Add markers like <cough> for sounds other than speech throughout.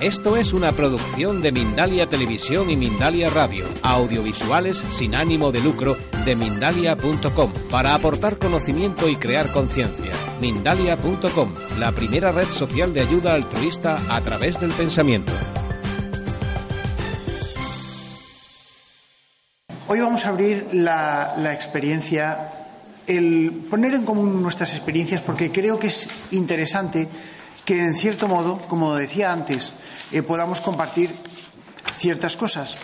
Esto es una producción de Mindalia Televisión y Mindalia Radio, audiovisuales sin ánimo de lucro de mindalia.com, para aportar conocimiento y crear conciencia. Mindalia.com, la primera red social de ayuda altruista a través del pensamiento. Hoy vamos a abrir la, la experiencia, el poner en común nuestras experiencias, porque creo que es interesante que en cierto modo, como decía antes, eh, podamos compartir ciertas cosas.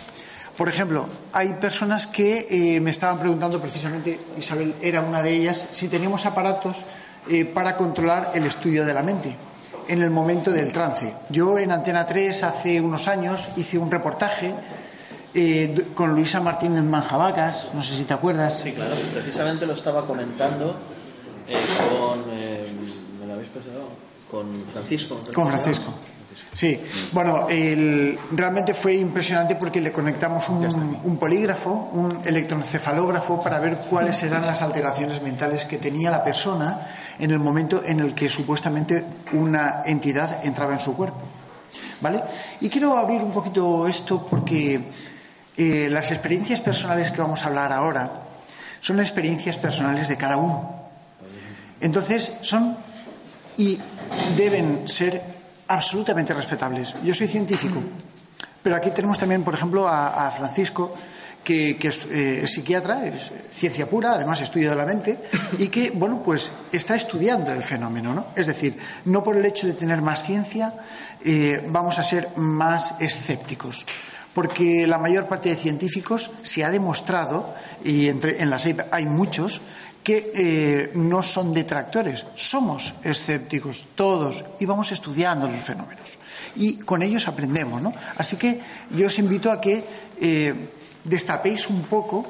Por ejemplo, hay personas que eh, me estaban preguntando precisamente, Isabel era una de ellas, si teníamos aparatos eh, para controlar el estudio de la mente en el momento del trance. Yo en Antena 3 hace unos años hice un reportaje con Luisa Martínez Manjabacas, no sé si te acuerdas. Sí, claro, precisamente lo estaba comentando con. ¿Me lo habéis pasado? Con Francisco. Con Francisco. Sí, bueno, el, realmente fue impresionante porque le conectamos un, un, polígrafo, un electroencefalógrafo para ver cuáles eran las alteraciones mentales que tenía la persona en el momento en el que supuestamente una entidad entraba en su cuerpo. ¿Vale? Y quiero abrir un poquito esto porque eh, las experiencias personales que vamos a hablar ahora son experiencias personales de cada uno. Entonces, son y deben ser absolutamente respetables. Yo soy científico, pero aquí tenemos también, por ejemplo, a, Francisco, que, eh, es, psiquiatra, es ciencia pura, además estudia de la mente, y que, bueno, pues está estudiando el fenómeno, ¿no? Es decir, no por el hecho de tener más ciencia eh, vamos a ser más escépticos porque la mayor parte de científicos se ha demostrado, y entre, en la SEIP hay muchos, que eh, no son detractores, somos escépticos todos y vamos estudiando los fenómenos. Y con ellos aprendemos, ¿no? Así que yo os invito a que eh, destapéis un poco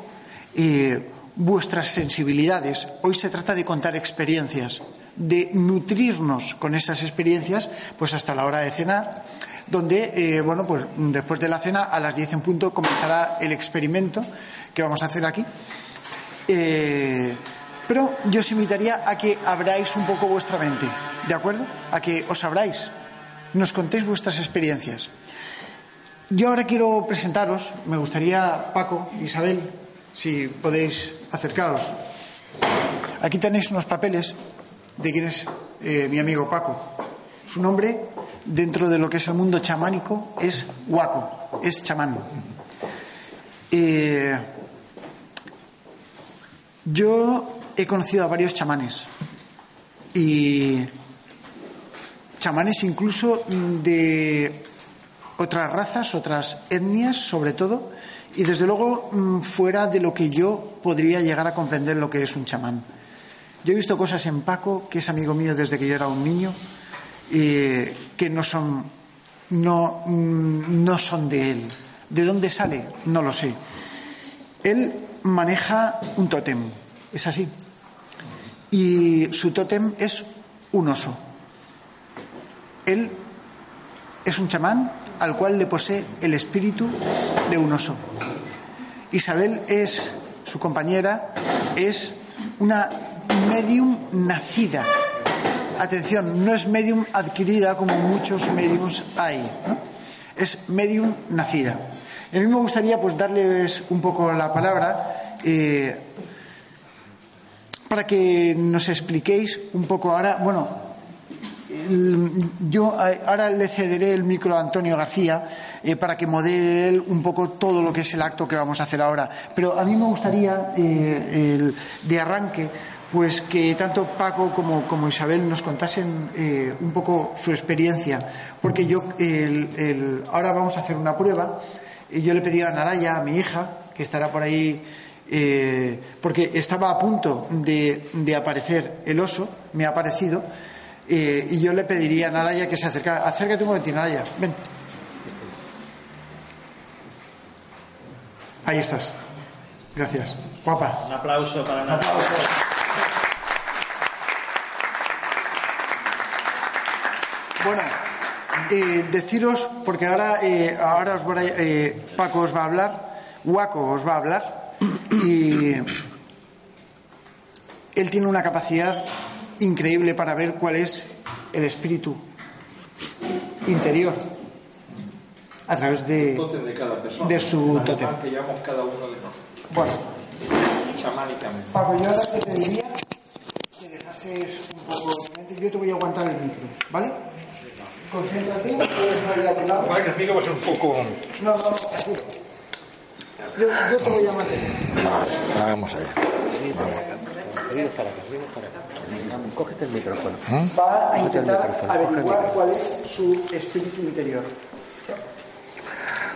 eh, vuestras sensibilidades. Hoy se trata de contar experiencias, de nutrirnos con esas experiencias, pues hasta la hora de cenar donde, eh, bueno, pues después de la cena, a las 10 en punto, comenzará el experimento que vamos a hacer aquí. Pero yo os invitaría a que abráis un poco vuestra mente, ¿de acuerdo? A que os abráis, nos contéis vuestras experiencias. Yo ahora quiero presentaros, me gustaría, Paco, Isabel, si podéis acercaros. Aquí tenéis unos papeles de quién es eh, mi amigo Paco. Su nombre, dentro de lo que es el mundo chamánico, es Huaco, es chamán. Eh, yo he conocido a varios chamanes y chamanes incluso de otras razas, otras etnias sobre todo, y desde luego mm, fuera de lo que yo podría llegar a comprender lo que es un chamán. Yo he visto cosas en Paco, que es amigo mío desde que yo era un niño, que no son, no, mm, no son de él. ¿De dónde sale? No lo sé. Él maneja un tótem, es así. Y su tótem es un oso. Él es un chamán al cual le posee el espíritu de un oso. Isabel es su compañera, es una medium nacida. Atención, no es medium adquirida como muchos mediums hay, es medium nacida. A mí me gustaría pues darles un poco la palabra eh, para que nos expliquéis un poco ahora, bueno, yo ahora le cederé el micro a Antonio García eh, para que modele él un poco todo lo que es el acto que vamos a hacer ahora. Pero a mí me gustaría, eh, el, de arranque, pues que tanto Paco como, como Isabel nos contasen eh, un poco su experiencia, porque yo el, el, ahora vamos a hacer una prueba y yo le pedí a Naraya, a mi hija, que estará por ahí, eh, porque estaba a punto de, aparecer el oso, me ha aparecido, eh, y yo le pediría a Naraya que se acercara. Acércate un momentito, Naraya, ven. Ahí estás. Gracias. Guapa. Un aplauso para Un aplauso. Bueno, eh, deciros, porque ahora, ahora os voy a, Paco os va a hablar, Guaco, os va a hablar, y él tiene una capacidad increíble para ver cuál es el espíritu interior a través de, de cada persona. de su tótem. que llevamos cada uno de nosotros, Bueno, chamánicamente. Paco, yo ahora te pediría que dejases un poco de mente. Yo te voy a aguantar el micro, ¿vale? Concéntrate, puedes salir a tu lado. Vale, que el mío va a ser un poco... No, no, no, tranquilo. Yo, yo te voy a mantener. Vamos allá. Cógete el micrófono. Va a intentar averiguar cuál es su espíritu interior.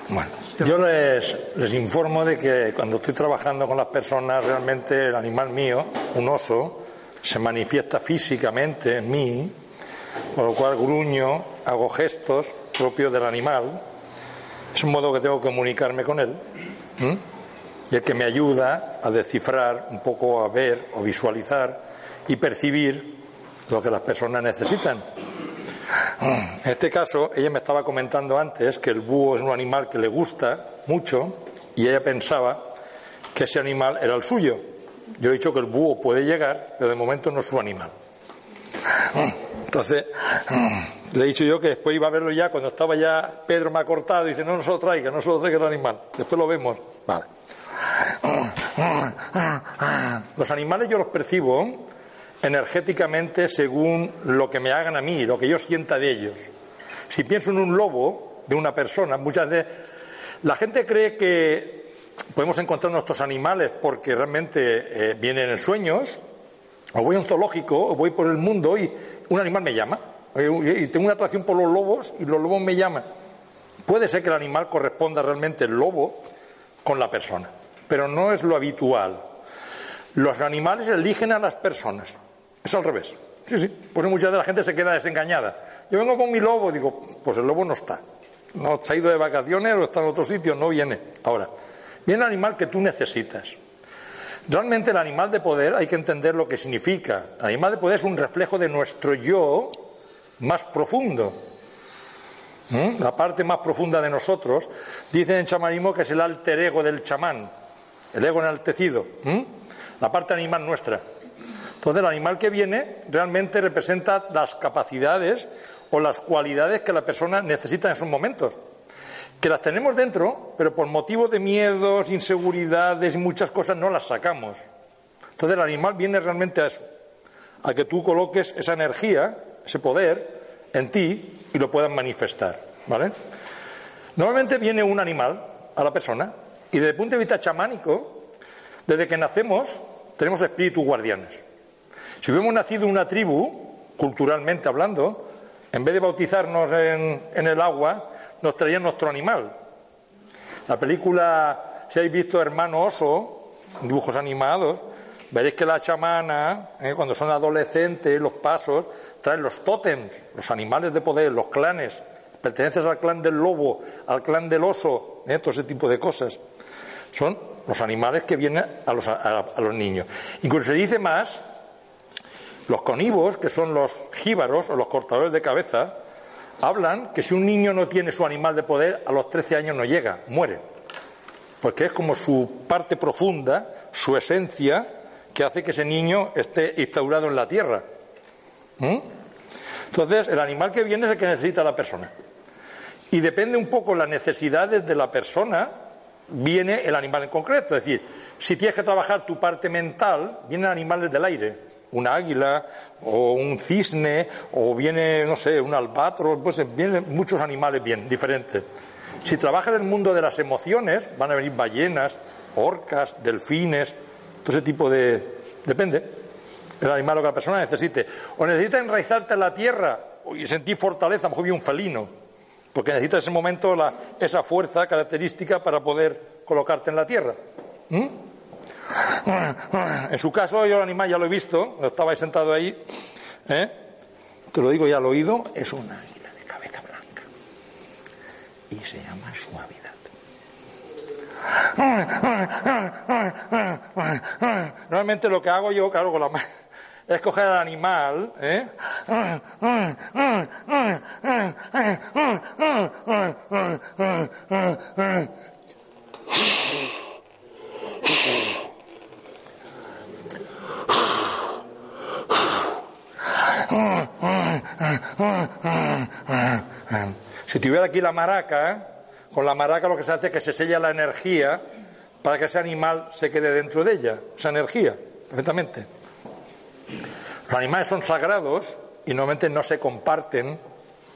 Bueno, yo les, les informo de que cuando estoy trabajando con las personas, realmente el animal mío, un oso, se manifiesta físicamente en mí, con lo cual gruño, hago gestos propios del animal. Es un modo que tengo que comunicarme con él. ¿M? Y el que me ayuda a descifrar, un poco a ver o visualizar y percibir lo que las personas necesitan. En este caso, ella me estaba comentando antes que el búho es un animal que le gusta mucho y ella pensaba que ese animal era el suyo. Yo he dicho que el búho puede llegar, pero de momento no es su animal. Entonces, le he dicho yo que después iba a verlo ya, cuando estaba ya, Pedro me ha cortado y dice, no, no se lo traiga, no se lo traiga el animal. Después lo vemos. Los animales yo los percibo energéticamente según lo que me hagan a mí, lo que yo sienta de ellos. Si pienso en un lobo de una persona, muchas veces la gente cree que podemos encontrar nuestros animales porque realmente eh, vienen en sueños, o voy a un zoológico, o voy por el mundo y un animal me llama, y tengo una atracción por los lobos y los lobos me llaman. Puede ser que el animal corresponda realmente el lobo con la persona, pero no es lo habitual. Los animales eligen a las personas. Es al revés. Sí, sí. Pues mucha de la gente se queda desengañada. Yo vengo con mi lobo, digo, pues el lobo no está. No se ha ido de vacaciones o está en otro sitio, no viene. Ahora, viene el animal que tú necesitas. Realmente el animal de poder hay que entender lo que significa. El animal de poder es un reflejo de nuestro yo más profundo. ¿Mm? La parte más profunda de nosotros, dicen en chamanismo que es el alter ego del chamán, el ego enaltecido, ¿Mm? la parte animal nuestra. Entonces el animal que viene realmente representa las capacidades o las cualidades que la persona necesita en esos momentos. Que las tenemos dentro, pero por motivos de miedos, inseguridades y muchas cosas no las sacamos. Entonces el animal viene realmente a eso, a que tú coloques esa energía, ese poder en ti y lo puedas manifestar. ¿Vale? Normalmente viene un animal a la persona y desde el punto de vista chamánico, desde que nacemos, tenemos espíritus guardianes. Si hubiéramos nacido en una tribu, culturalmente hablando, en vez de bautizarnos en, en el agua, nos traían nuestro animal. La película, si habéis visto Hermano Oso, dibujos animados, veréis que la chamana, eh, cuando son adolescentes, los pasos, traen los tótems, los animales de poder, los clanes, perteneces al clan del lobo, al clan del oso, eh, todo ese tipo de cosas. Son los animales que vienen a los, a, los niños. Incluso se dice más, los conivos, que son los jíbaros o los cortadores de cabeza, hablan que si un niño no tiene su animal de poder, a los 13 años no llega, muere. Porque es como su parte profunda, su esencia, que hace que ese niño esté instaurado en la tierra. ¿Mm? Entonces, el animal que viene es el que necesita la persona. Y depende un poco las necesidades de la persona, viene el animal en concreto. Es decir, si tienes que trabajar tu parte mental, vienen animales del aire. Una águila o un cisne o viene, no sé, un albatros, pues vienen muchos animales bien, diferentes. Si trabajas en el mundo de las emociones, van a venir ballenas, orcas, delfines, todo ese tipo de... Depende. El animal lo que la persona necesite. O necesita enraizarte en la tierra y sentir fortaleza, a lo mejor viene un felino. Porque necesita ese momento esa fuerza característica para poder colocarte en la tierra. ¿Mm? En su caso, yo el animal ya lo he visto, estaba sentado ahí, ¿eh? te lo digo ya al oído, es una águila de cabeza blanca y se llama suavidad. Normalmente lo que hago yo, claro, con la es coger al animal, ¿eh? Si tuviera aquí la maraca, con la maraca lo que se hace es que se sella la energía para que ese animal se quede dentro de ella, esa energía, perfectamente. Los animales son sagrados y normalmente no se comparten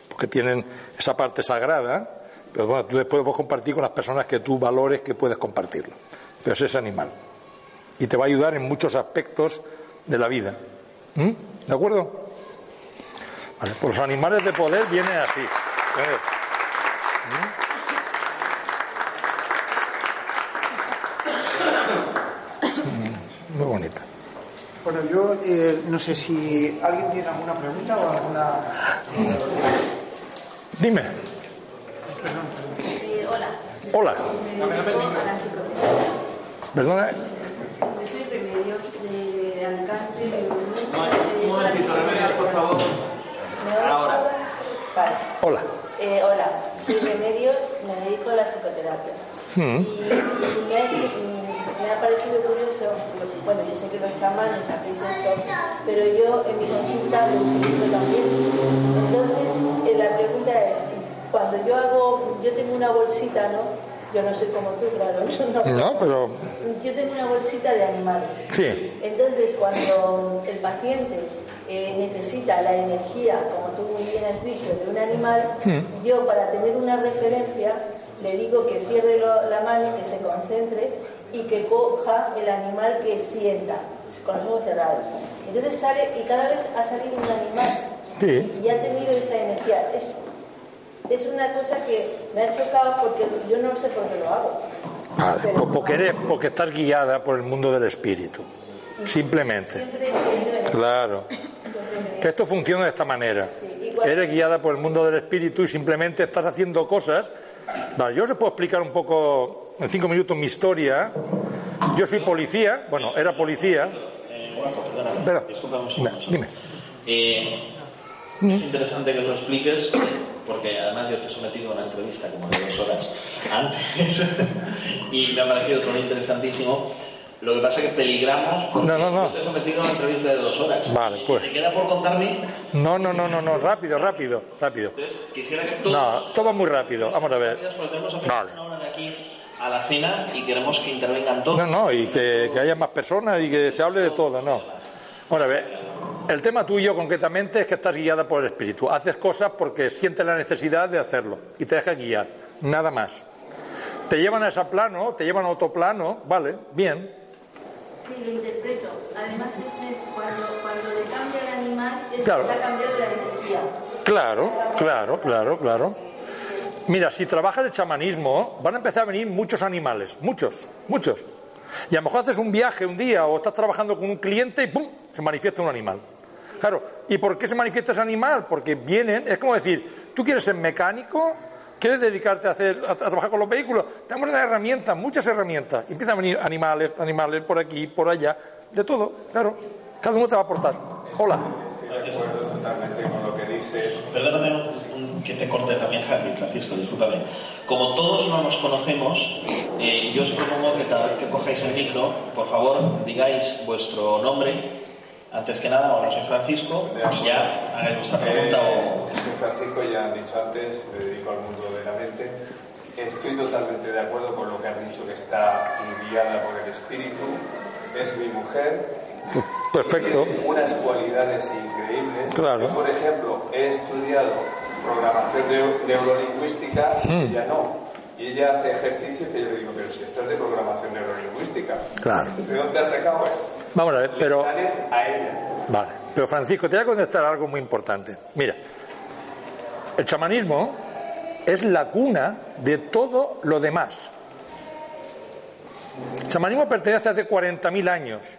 porque tienen esa parte sagrada, pero bueno, tú después puedes compartir con las personas que tú valores que puedes compartirlo. Pero es ese animal. Y te va a ayudar en muchos aspectos de la vida. ¿Mm? ¿De acuerdo? Vale, pues los animales de poder vienen así. ¿Mm? Muy bonita. Bueno, yo eh, no sé si alguien tiene alguna pregunta o alguna. Dime. Eh, hola. Hola. Perdona. Yo soy Remedios de Alicante. Un momentito, Remedios, por favor. Ahora. Vale. Hola. Eh, hola, soy Remedios, me dedico a la psicoterapia. Mm. Y, y me, me ha parecido curioso, bueno, yo sé que los chamanes hacéis esto, pero yo en mi consulta lo utilizo también. Entonces, eh, la pregunta es, cuando yo hago, yo tengo una bolsita, ¿no? Yo no soy como tú, claro. <laughs> No, No, pero. Yo tengo una bolsita de animales. Sí. Entonces, cuando el paciente eh, necesita la energía, como tú muy bien has dicho, de un animal, Mm. yo para tener una referencia le digo que cierre lo- la mano, que se concentre y que coja el animal que sienta, con los ojos cerrados. Entonces sale y cada vez ha salido un animal Sí. y ha tenido esa energía. Es, es una cosa que me ha chocado porque yo no sé por qué lo hago. Vale, Pero- porque, eres, porque estás guiada por el mundo del espíritu. Simplemente. Claro. Que esto funciona de esta manera. Eres guiada por el mundo del espíritu y simplemente estás haciendo cosas. Vale, yo os puedo explicar un poco en cinco minutos mi historia. Yo soy policía, bueno, era policía. Dime, dime. Eh, es interesante que lo expliques, porque además yo te he sometido a una entrevista como de dos horas antes <laughs> y me ha parecido todo interesantísimo. Lo que pasa es que peligramos porque No, no, no. yo te he sometido a una entrevista de dos horas. Vale, pues. ¿Te queda por contarme? No, no, no, no, no, rápido, rápido, rápido. Entonces, quisiera que todos... No, todo muy rápido. Vamos a ver. Apenas Vale. una hora de aquí a la cena y queremos que intervengan todos. No, no, y que, que haya más personas y que se hable de todo, no. Ahora, a ver, el tema tuyo concretamente es que estás guiada por el espíritu. Haces cosas porque sientes la necesidad de hacerlo y te dejas guiar, nada más. Te llevan a ese plano, te llevan a otro plano, vale, bien. Sí, lo interpreto. Además, es de- cuando, cuando le cambia el animal, es Claro. que ha cambiado la energía. Claro, claro, claro, claro. Mira, si trabajas el chamanismo, van a empezar a venir muchos animales, muchos, muchos. Y a lo mejor haces un viaje un día o estás trabajando con un cliente y ¡pum! se manifiesta un animal. Claro, ¿y por qué se manifiesta ese animal? Porque vienen, es como decir, tú quieres ser mecánico, quieres dedicarte a, hacer, a, trabajar con los vehículos, tenemos las herramientas, muchas herramientas. Empiezan a venir animales, animales por aquí, por allá, de todo, claro. Cada uno te va a aportar. Hola. Estoy de acuerdo totalmente con lo que dice. Perdóname que te corte también, Javi, Francisco, discúlpame. Como todos no nos conocemos, eh, yo os propongo que cada vez que cojáis el micro, por favor, digáis vuestro nombre, antes que nada, hola, soy Francisco, y ya hagáis vuestra pregunta o... Soy Francisco, ya han dicho antes, me dedico al mundo de la mente. Estoy totalmente de acuerdo con lo que has dicho, que está guiada por el espíritu. Es mi mujer. Perfecto. Tiene unas cualidades increíbles. Claro. Yo, por ejemplo, he estudiado programación neu- neurolingüística Hmm. ella no. Y ella hace ejercicio que yo le digo, pero si esto es de programación neurolingüística. Claro. ¿De dónde has sacado esto? Vamos a ver, pero... Sale a ella. Vale, pero Francisco, te voy a contestar algo muy importante. Mira, el chamanismo es la cuna de todo lo demás. El chamanismo pertenece hace 40.000 años.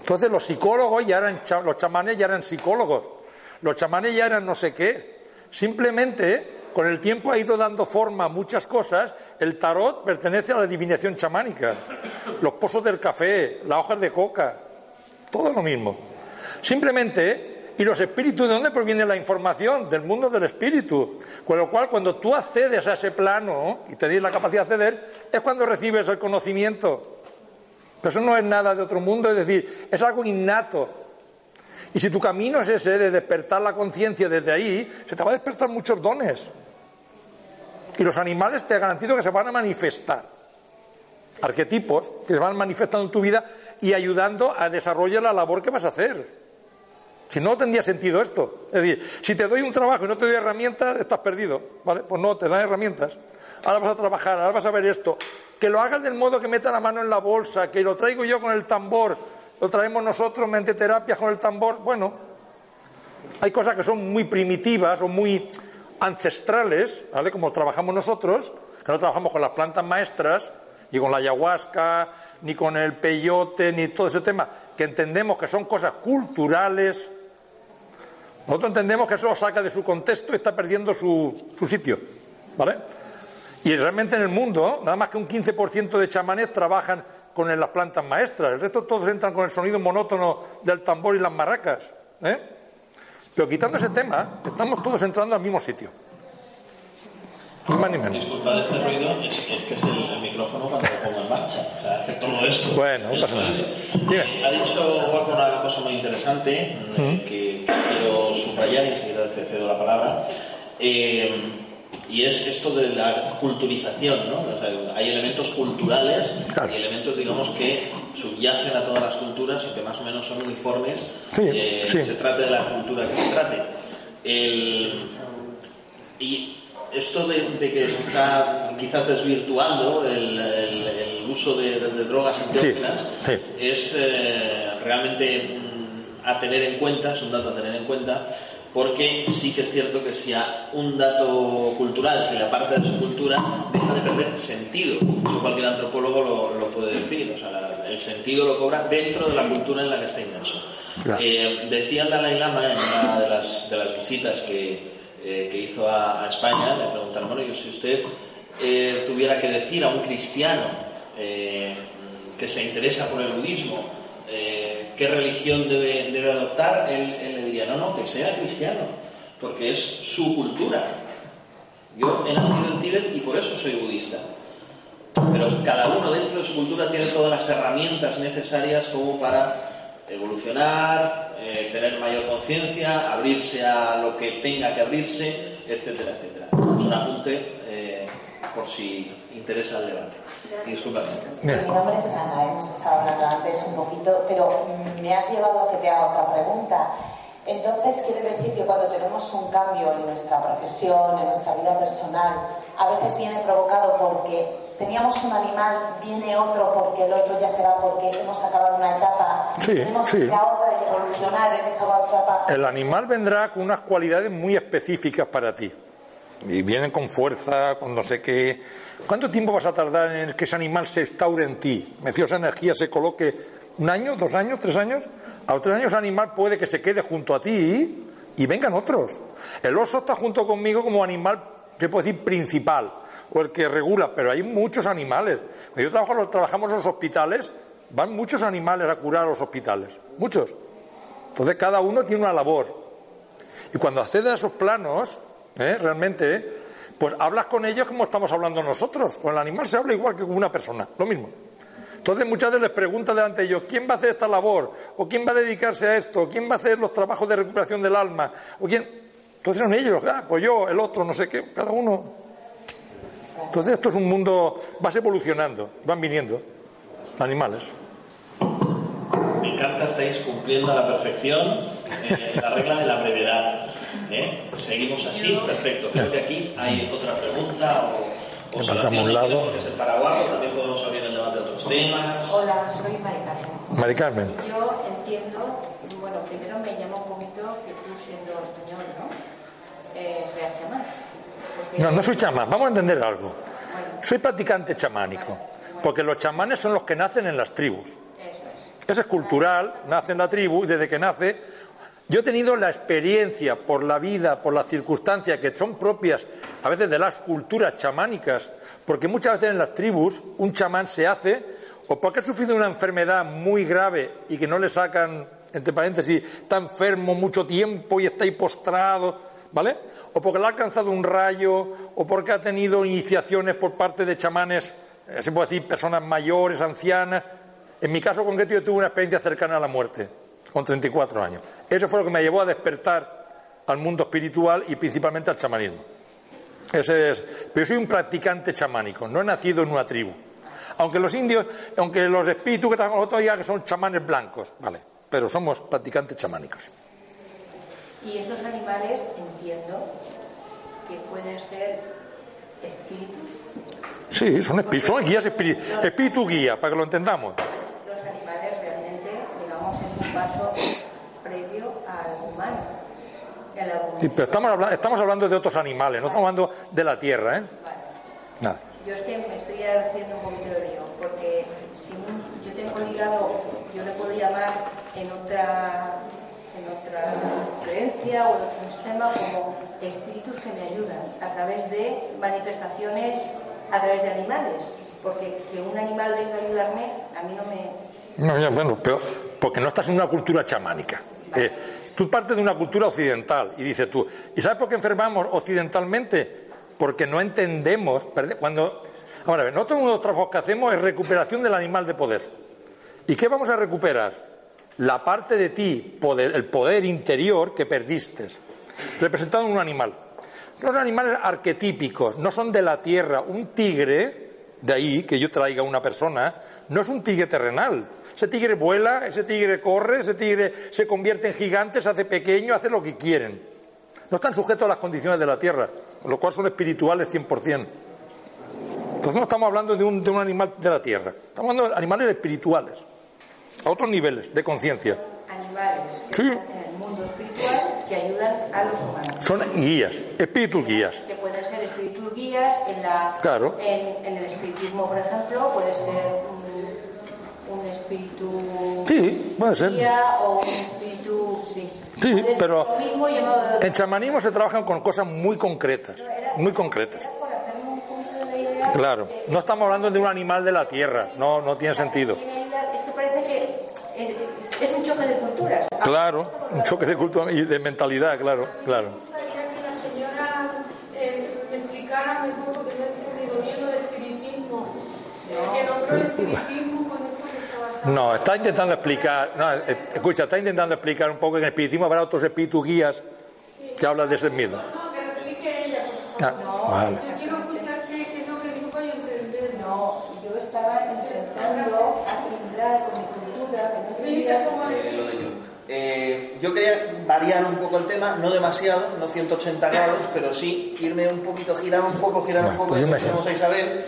Entonces los psicólogos ya eran, los chamanes ya eran psicólogos, los chamanes ya eran no sé qué. Simplemente con el tiempo ha ido dando forma a muchas cosas. El tarot pertenece a la adivinación chamánica. Los pozos del café, las hojas de coca, todo lo mismo. Simplemente, ¿y los espíritus de dónde proviene la información? Del mundo del espíritu. Con lo cual, cuando tú accedes a ese plano y tenéis la capacidad de acceder, es cuando recibes el conocimiento. Pero eso no es nada de otro mundo, es decir, es algo innato. Y si tu camino es ese de despertar la conciencia desde ahí, se te va a despertar muchos dones. Y los animales te garantizo que se van a manifestar. Arquetipos que se van manifestando en tu vida y ayudando a desarrollar la labor que vas a hacer. Si no, tendría sentido esto. Es decir, si te doy un trabajo y no te doy herramientas, estás perdido. ¿Vale? Pues no, te dan herramientas. Ahora vas a trabajar, ahora vas a ver esto. Que lo hagas del modo que meta la mano en la bolsa, que lo traigo yo con el tambor, lo traemos nosotros mediante terapias con el tambor. Bueno, hay cosas que son muy primitivas o muy ancestrales, ¿vale? Como trabajamos nosotros, que no trabajamos con las plantas maestras, ni con la ayahuasca, ni con el peyote, ni todo ese tema, que entendemos que son cosas culturales. Nosotros entendemos que eso lo saca de su contexto y está perdiendo su, su sitio, ¿vale? Y realmente en el mundo, nada más que un 15% de chamanes trabajan con las plantas maestras. El resto todos entran con el sonido monótono del tambor y las maracas. ¿eh? Pero quitando ese tema, estamos todos entrando al mismo sitio. Ni más ni menos. Disculpad este ruido, es, es que es el, el, micrófono cuando lo pongo en marcha. O sea, hace todo esto. Bueno, no pasa nada. Eh, ha dicho Juan una cosa muy interesante ¿Mm? que quiero subrayar y enseguida te cedo la palabra. Eh, y es esto de la culturización, ¿no? O sea, hay elementos culturales claro. y elementos, digamos, que subyacen a todas las culturas y que más o menos son uniformes, sí, eh, sí. se trate de la cultura que se trate. El, y esto de, de, que se está quizás desvirtuando el, el, el uso de, de, de, drogas enteógenas sí, es eh, realmente mm, a tener en cuenta, es un dato a tener en cuenta, porque sí que es cierto que si a un dato cultural se le aparta de su cultura, deja de perder sentido. Eso cualquier antropólogo lo, lo puede decir. O sea, la, el sentido lo cobra dentro de la cultura en la que está inmerso. Claro. Eh, decía el Dalai Lama en una de las, de las visitas que, eh, que hizo a, a, España, le preguntaron, bueno, yo si usted eh, tuviera que decir a un cristiano que se interesa por el budismo, qué religión debe, debe adoptar, él, él, no, no, que sea cristiano, porque es su cultura. Yo he nacido en Tíbet y por eso soy budista. Pero cada uno dentro de su cultura tiene todas las herramientas necesarias como para evolucionar, eh, tener mayor conciencia, abrirse a lo que tenga que abrirse, etcétera, etcétera. Es un apunte eh, por si interesa el debate. Disculpa. Sí, mi nombre es Ana, hemos estado hablando antes un poquito, pero me has llevado a que te haga otra pregunta. Entonces, quiere decir que cuando tenemos un cambio en nuestra profesión, en nuestra vida personal, a veces viene provocado porque teníamos un animal, viene otro porque el otro ya se va porque hemos acabado una etapa, sí, tenemos sí. que ir a otra y evolucionar en esa otra etapa. El animal vendrá con unas cualidades muy específicas para ti. Y vienen con fuerza, con no sé qué. ¿Cuánto tiempo vas a tardar en que ese animal se instaure en ti? Me esa energía se coloque un año, dos años, tres años. A los tres años animal puede que se quede junto a ti y vengan otros. El oso está junto conmigo como animal, se puede decir, principal, o el que regula, pero hay muchos animales. Cuando yo trabajo, trabajamos en los hospitales, van muchos animales a curar a los hospitales, muchos. Entonces cada uno tiene una labor. Y cuando accede a esos planos, ¿eh? realmente, pues hablas con ellos como estamos hablando nosotros. Con el animal se habla igual que con una persona, lo mismo. Entonces muchas veces les pregunta delante de ellos, ¿quién va a hacer esta labor? ¿O quién va a dedicarse a esto? ¿Quién va a hacer los trabajos de recuperación del alma? ¿O quién? Entonces son ellos, ah, pues yo, el otro, no sé qué, cada uno. Entonces esto es un mundo, vas evolucionando, van viniendo animales. Me encanta, estáis cumpliendo a la perfección eh, la regla de la brevedad. ¿eh? Seguimos así, perfecto. Creo que aquí hay otra pregunta o, o Levantamos un lado. que ser paraguayo, también podemos abrir el debate de otros temas. Hola, soy Mari Carmen. Mari Carmen. Yo entiendo, bueno, primero me llama un poquito que tú siendo español, ¿no? Eh, seas chamán. Porque- No, no soy chamán, vamos a entender algo. Bueno, Soy practicante chamánico, porque los chamanes son los que nacen en las tribus. eso es. Ese es cultural, nace en la tribu y desde que nace Yo he tenido la experiencia por la vida, por las circunstancias que son propias a veces de las culturas chamánicas, porque muchas veces en las tribus un chamán se hace o porque ha sufrido una enfermedad muy grave y que no le sacan, entre paréntesis, está enfermo mucho tiempo y está ahí postrado, ¿vale? O porque le ha alcanzado un rayo, o porque ha tenido iniciaciones por parte de chamanes, eh, se puede decir, personas mayores, ancianas. En mi caso concreto yo tuve una experiencia cercana a la muerte con 34 años. Eso fue lo que me llevó a despertar al mundo espiritual y principalmente al chamanismo. Ese es, pero soy un practicante chamánico, no he nacido en una tribu. Aunque los indios, aunque los espíritus que están ya que son chamanes blancos, vale, pero somos practicantes chamánicos. Y esos animales entiendo que pueden ser espíritus. Sí, son espíritus, son guías espíritus, espíritu guía, para que lo entendamos paso previo al humano. Sí, pero estamos, hablando, estamos hablando de otros animales, no estamos hablando de la tierra, ¿eh? Nada. Yo es que me estoy haciendo un poquito de lío, porque si yo tengo ligado, yo le puedo llamar en otra, en otra creencia o en otro sistema como espíritus que me ayudan a través de manifestaciones, a través de animales, porque que un animal venga a ayudarme, a mí no me, no, ya, bueno, pero porque no estás en una cultura chamánica. Eh, tú partes de una cultura occidental y dices tú, ¿y sabes por qué enfermamos occidentalmente? Porque no entendemos, cuando... Ahora, nosotros uno de los trabajos que hacemos es recuperación del animal de poder. ¿Y qué vamos a recuperar? La parte de ti, poder, el poder interior que perdiste, representado en un animal. Los animales arquetípicos no son de la tierra. Un tigre, de ahí que yo traiga una persona, no es un tigre terrenal, ese tigre vuela, ese tigre corre, ese tigre se convierte en gigante, se hace pequeño, hace lo que quieren. No están sujetos a las condiciones de la tierra, con lo cual son espirituales 100%. Entonces no estamos hablando de un, de un animal de la tierra, estamos hablando de animales espirituales, a otros niveles de conciencia. Animales en el mundo espiritual que ayudan a los humanos. Son guías, espíritus guías. Que pueden ser espíritus guías en, la, claro. en, en el espiritismo, por ejemplo, puede ser un espíritu sí, puede ser. o un espíritu, sí. Sí, pero en chamanismo se trabajan con cosas muy concretas, muy concretas. Claro, no estamos hablando de un animal de la tierra, no, no tiene sentido. Parece que es, un choque de culturas. Claro, un choque de cultura y de mentalidad, claro, claro. Que eh, no espiritismo. Que nombró el espiritismo no, está intentando explicar, no, eh, escucha, está intentando explicar un poco que en el espiritismo habrá otros espíritus guías que hablan de ese miedo. No, que explique ella, Ah, no, vale. Yo quiero escuchar que, que no, que no puedo entender. No, yo estaba intentando asimilar con mi cultura, que no tenía... Eh, yo quería variar un poco el tema, no demasiado, no 180 grados, pero sí irme un poquito, girar un poco, girar un poco, pues vamos a Isabel.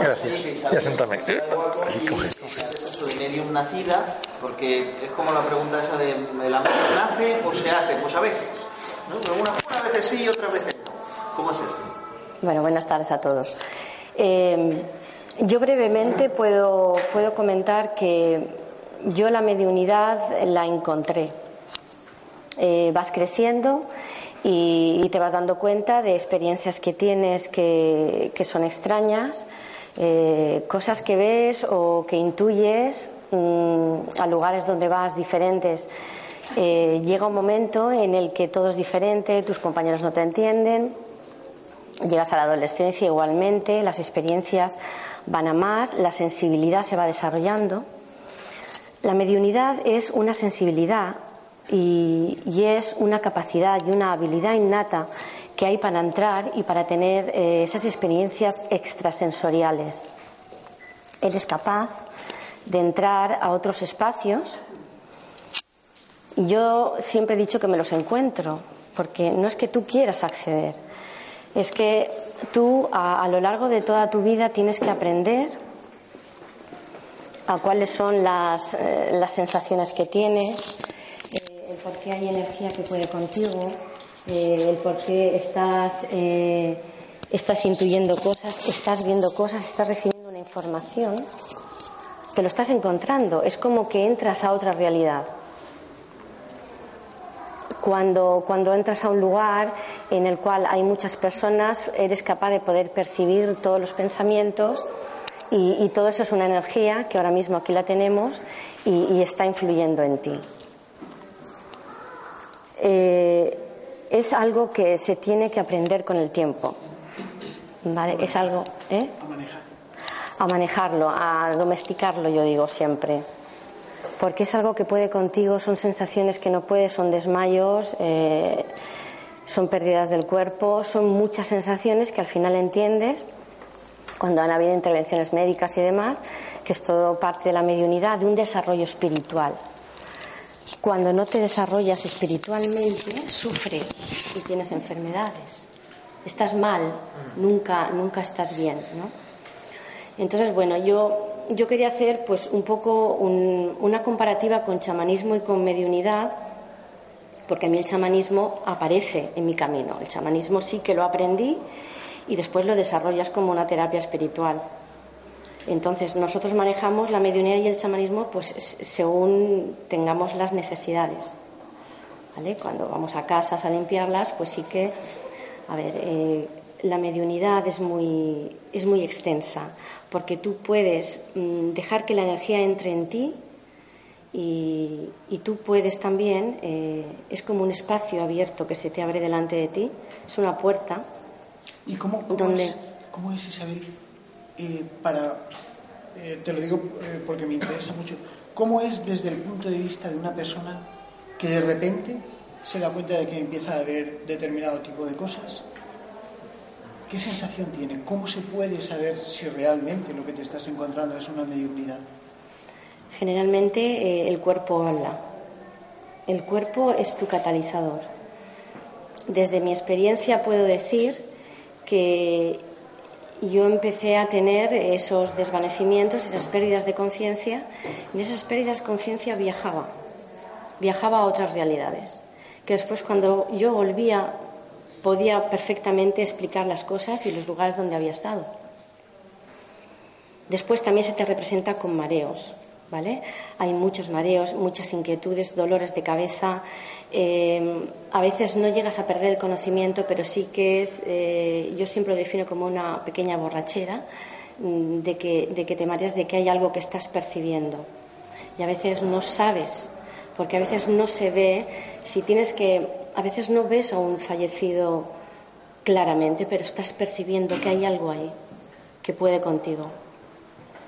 Gracias. Ya sentarme. Así coge medium nacida, porque es como la pregunta esa de ¿el amor nace o se hace? Pues a veces, ¿no? Una veces sí y otras veces no. ¿Cómo es esto? Bueno, buenas tardes a todos. Eh, yo brevemente puedo, puedo comentar que yo la mediunidad la encontré. Eh, vas creciendo y, y, te vas dando cuenta de experiencias que tienes que, que son extrañas eh, cosas que ves o que intuyes mm, a lugares donde vas diferentes. Eh, llega un momento en el que todo es diferente, tus compañeros no te entienden, llegas a la adolescencia igualmente, las experiencias van a más, la sensibilidad se va desarrollando. La mediunidad es una sensibilidad y, y es una capacidad y una habilidad innata que hay para entrar y para tener eh, esas experiencias extrasensoriales. Eres capaz de entrar a otros espacios. Yo siempre he dicho que me los encuentro, porque no es que tú quieras acceder, es que tú a, a lo largo de toda tu vida tienes que aprender a cuáles son las, eh, las sensaciones que tienes, eh, el por qué hay energía que puede contigo, eh, el por qué estás, eh, estás intuyendo cosas, estás viendo cosas, estás recibiendo una información, te lo estás encontrando. Es como que entras a otra realidad. Cuando, cuando entras a un lugar en el cual hay muchas personas, eres capaz de poder percibir todos los pensamientos y, todo eso es una energía que ahora mismo aquí la tenemos y, está influyendo en ti. Eh, es algo que se tiene que aprender con el tiempo. ¿Vale? Es algo. ¿eh? A. A manejarlo, a domesticarlo, yo digo siempre. Porque es algo que puede contigo, son sensaciones que no puedes, son desmayos, eh, son pérdidas del cuerpo, son muchas sensaciones que al final entiendes cuando han habido intervenciones médicas y demás, que es todo parte de la mediunidad, de un desarrollo espiritual. Cuando no te desarrollas espiritualmente, sufres y tienes enfermedades. Estás mal, nunca, nunca estás bien, ¿no? Entonces, bueno, yo, yo quería hacer pues un poco una comparativa con chamanismo y con mediunidad, porque a mí el chamanismo aparece en mi camino. El chamanismo sí que lo aprendí y después lo desarrollas como una terapia espiritual. Entonces, nosotros manejamos la mediunidad y el chamanismo pues según tengamos las necesidades. ¿Vale? Cuando vamos a casas a limpiarlas, pues sí que, a ver, eh, la mediunidad es muy, es muy extensa, porque tú puedes mm, dejar que la energía entre en ti y, tú puedes también, eh, es como un espacio abierto que se te abre delante de ti, es una puerta ¿Y cómo, cómo, es, Isabel, eh, para, eh, te lo digo eh, porque me interesa mucho, cómo es desde el punto de vista de una persona que de repente se da cuenta de que empieza a haber determinado tipo de cosas? ¿Qué sensación tiene? ¿Cómo se puede saber si realmente lo que te estás encontrando es una mediunidad? Generalmente el cuerpo habla. El cuerpo es tu catalizador. Desde mi experiencia puedo decir que yo empecé a tener esos desvanecimientos, esas pérdidas de conciencia, en esas pérdidas de conciencia viajaba, viajaba a otras realidades, que después cuando yo volvía podía perfectamente explicar las cosas y los lugares donde había estado. Después también se te representa con mareos, ¿vale? Hay muchos mareos, muchas inquietudes, dolores de cabeza. Eh, a veces no llegas a perder el conocimiento, pero sí que es, eh, yo siempre lo defino como una pequeña borrachera mm, de que, de que te mareas, de que hay algo que estás percibiendo. Y a veces no sabes, porque a veces no se ve, si tienes que, a veces no ves a un fallecido claramente, pero estás percibiendo que hay algo ahí que puede contigo.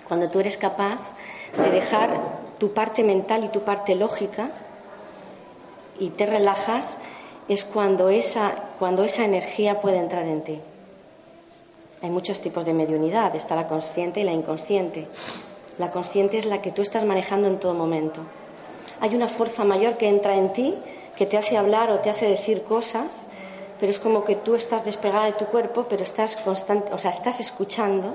Cuando tú eres capaz de dejar tu parte mental y tu parte lógica y te relajas, es cuando esa, cuando esa energía puede entrar en ti. Hay muchos tipos de mediunidad, está la consciente y la inconsciente. La consciente es la que tú estás manejando en todo momento. Hay una fuerza mayor que entra en ti, que te hace hablar o te hace decir cosas, pero es como que tú estás despegada de tu cuerpo, pero estás constante, o sea, estás escuchando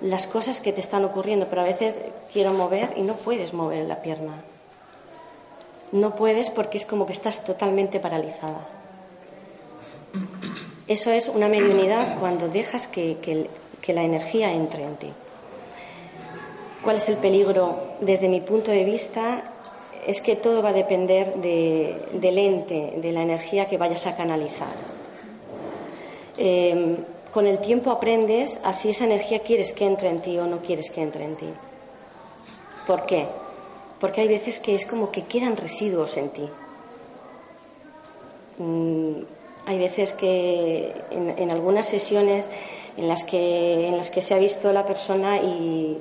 las cosas que te están ocurriendo, pero a veces quiero mover y no puedes mover la pierna. No puedes porque es como que estás totalmente paralizada. Eso es una mediunidad cuando dejas que, la energía entre en ti. ¿Cuál es el peligro? Desde mi punto de vista, es que todo va a depender del ente, de la energía que vayas a canalizar. Eh, con el tiempo aprendes a si esa energía quieres que entre en ti o no quieres que entre en ti. ¿Por qué? Porque hay veces que es como que quedan residuos en ti. Mm, hay veces que en, algunas sesiones en las, que, en las que se ha visto la persona y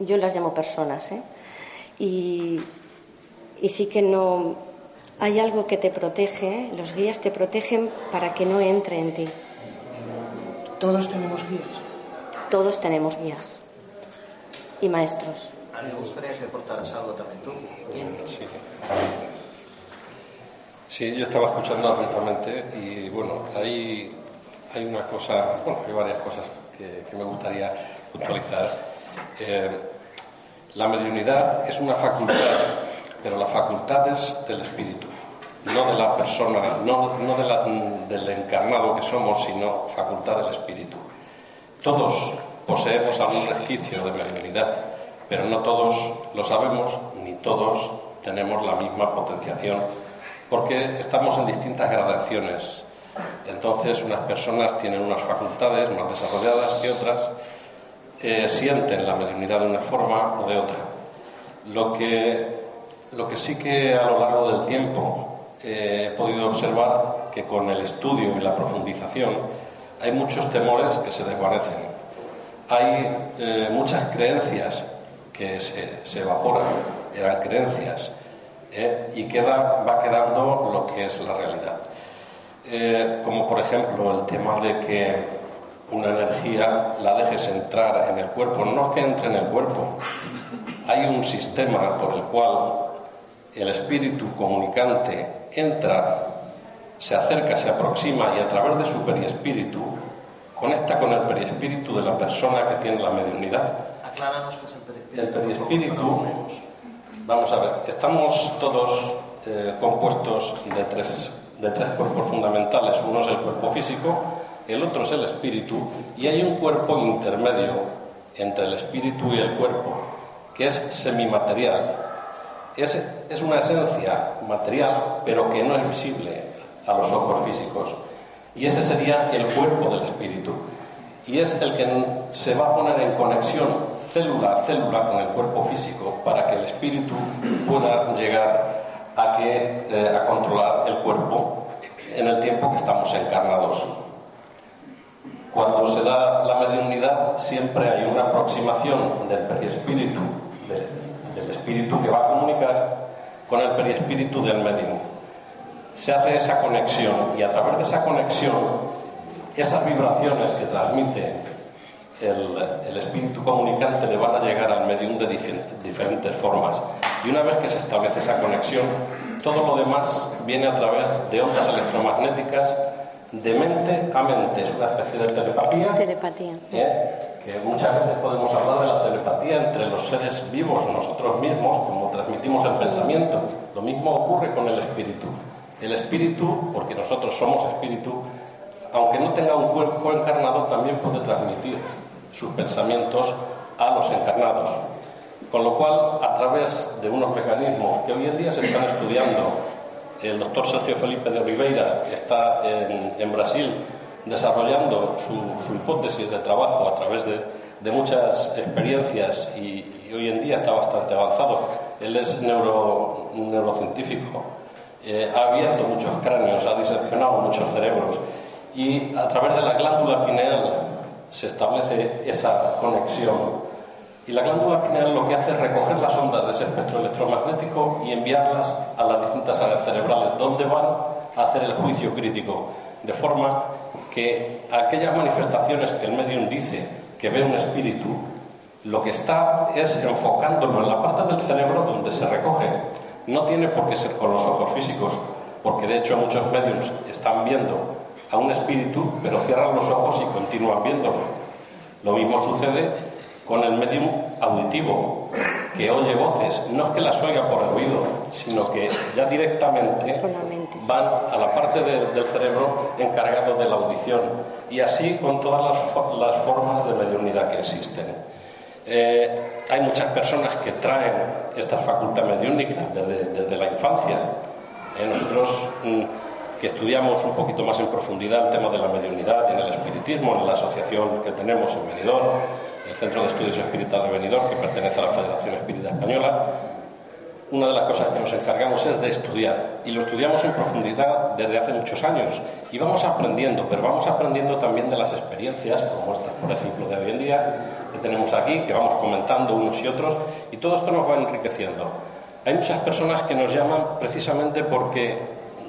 yo las llamo personas, ¿eh? y, y sí que no hay algo que te protege, los guías te protegen para que no entre en ti. Todos tenemos guías. Todos tenemos guías y maestros. A mí me gustaría que aportaras algo también tú. Sí, sí. yo estaba escuchando atentamente y bueno, hay, hay una cosa, bueno, hay varias cosas que, me gustaría puntualizar. Eh, la mediunidad es una facultad, pero la facultad es del espíritu no de la persona, no, no del encarnado que somos, sino facultad del espíritu. Todos poseemos algún resquicio de mediunidad, pero no todos lo sabemos, ni todos tenemos la misma potenciación porque estamos en distintas gradaciones. Entonces, unas personas tienen unas facultades más desarrolladas que otras, eh, sienten la mediunidad de una forma o de otra. Lo que, lo que sí que a lo largo del tiempo eh, he podido observar que con el estudio y la profundización hay muchos temores que se desvanecen. Hay eh, muchas creencias que se, evaporan, eran creencias, y queda, va quedando lo que es la realidad. Eh, como por ejemplo el tema de que una energía la dejes entrar en el cuerpo, no que entre en el cuerpo. Hay un sistema por el cual el espíritu comunicante entra, se acerca, se aproxima y a través de su periespíritu conecta con el periespíritu de la persona que tiene la mediunidad. Acláranos qué es el periespíritu. El periespíritu, vamos a ver, estamos todos eh, compuestos de tres de tres cuerpos fundamentales. Uno es el cuerpo físico, el otro es el espíritu y hay un cuerpo intermedio entre el espíritu y el cuerpo, que es semimaterial. Es, es una esencia material, pero que no es visible a los ojos físicos. Y ese sería el cuerpo del espíritu. Y es el que se va a poner en conexión célula a célula con el cuerpo físico para que el espíritu pueda llegar a, eh, controlar el cuerpo en el tiempo que estamos encarnados. Cuando se da la mediunidad siempre hay una aproximación del periespíritu, del, espíritu que va a comunicar con el periespíritu del medium. Se hace esa conexión y a través de esa conexión, esas vibraciones que transmite el, el espíritu comunicante le van a llegar al medium de diferentes formas. Y una vez que se establece esa conexión, todo lo demás viene a través de ondas electromagnéticas de mente a mente. Es una especie de telepatía. Telepatía. ¿eh? Que muchas veces podemos hablar de la telepatía entre los seres vivos, nosotros mismos, como transmitimos el pensamiento. Lo mismo ocurre con el espíritu. El espíritu, porque nosotros somos espíritu, aunque no tenga un cuerpo encarnado, también puede transmitir sus pensamientos a los encarnados. Con lo cual, a través de unos mecanismos que hoy en día se están estudiando, el doctor Sergio Felipe de Oliveira está en, Brasil desarrollando su, hipótesis de trabajo a través de, muchas experiencias y, hoy en día está bastante avanzado. Él es neuro, neurocientífico, eh, ha abierto muchos cráneos, ha diseccionado muchos cerebros y a través de la glándula pineal se establece esa conexión y la glándula pineal lo que hace es recoger las ondas de ese espectro electromagnético y enviarlas a las distintas áreas cerebrales, donde van a hacer el juicio crítico. De forma que aquellas manifestaciones que el medium dice que ve un espíritu, lo que está es enfocándolo en la parte del cerebro donde se recoge. No tiene por qué ser con los ojos físicos, porque de hecho muchos mediums están viendo a un espíritu, pero cierran los ojos y continúan viéndolo. Lo mismo sucede con el medium auditivo, que oye voces, no es que las oiga por el oído, sino que ya directamente van a la parte del cerebro encargado de la audición, y así con todas las, formas de mediunidad que existen. Eh, hay muchas personas que traen esta facultad mediúnica desde, la infancia. Eh, nosotros mm, que estudiamos un poquito más en profundidad el tema de la mediunidad en el espiritismo, en la asociación que tenemos en Benidorm, el Centro de Estudios Espirituales de Benidorm, que pertenece a la Federación Espírita Española, una de las cosas que nos encargamos es de estudiar y lo estudiamos en profundidad desde hace muchos años y vamos aprendiendo, pero vamos aprendiendo también de las experiencias como estas, por ejemplo, de hoy en día que tenemos aquí, que vamos comentando unos y otros y todo esto nos va enriqueciendo. Hay muchas personas que nos llaman precisamente porque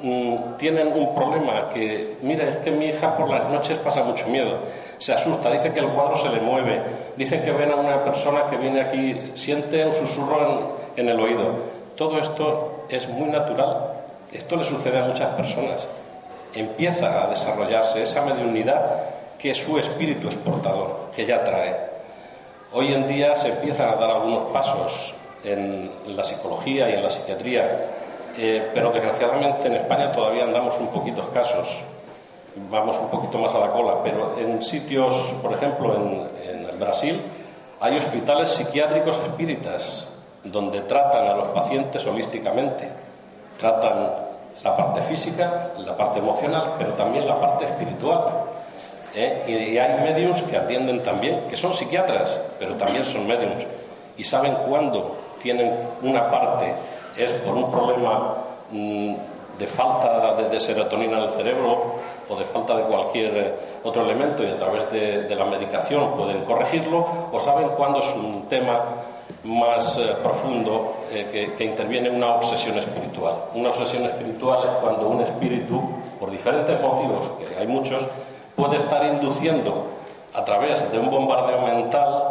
mm, tienen un problema que, mira, es que mi hija por las noches pasa mucho miedo se asusta, dice que el cuadro se le mueve, dicen que ven a una persona que viene aquí, siente un susurro en, el oído. Todo esto es muy natural. Esto le sucede a muchas personas. Empieza a desarrollarse esa mediunidad que su espíritu es portador, que ya trae. Hoy en día se empiezan a dar algunos pasos en la psicología y en la psiquiatría, eh, pero desgraciadamente en España todavía andamos un poquito escasos vamos un poquito más a la cola, pero en sitios, por ejemplo, en, Brasil, hay hospitales psiquiátricos espíritas donde tratan a los pacientes holísticamente, tratan la parte física, la parte emocional, pero también la parte espiritual. ¿eh? Y, hay medios que atienden también, que son psiquiatras, pero también son medios y saben cuándo tienen una parte, es por un problema mm, de falta de, serotonina en el cerebro o de falta de cualquier eh, otro elemento y a través de, la medicación pueden corregirlo, o saben cuándo es un tema más eh, profundo que, que, interviene una obsesión espiritual. Una obsesión espiritual es cuando un espíritu, por diferentes motivos, que hay muchos, puede estar induciendo a través de un bombardeo mental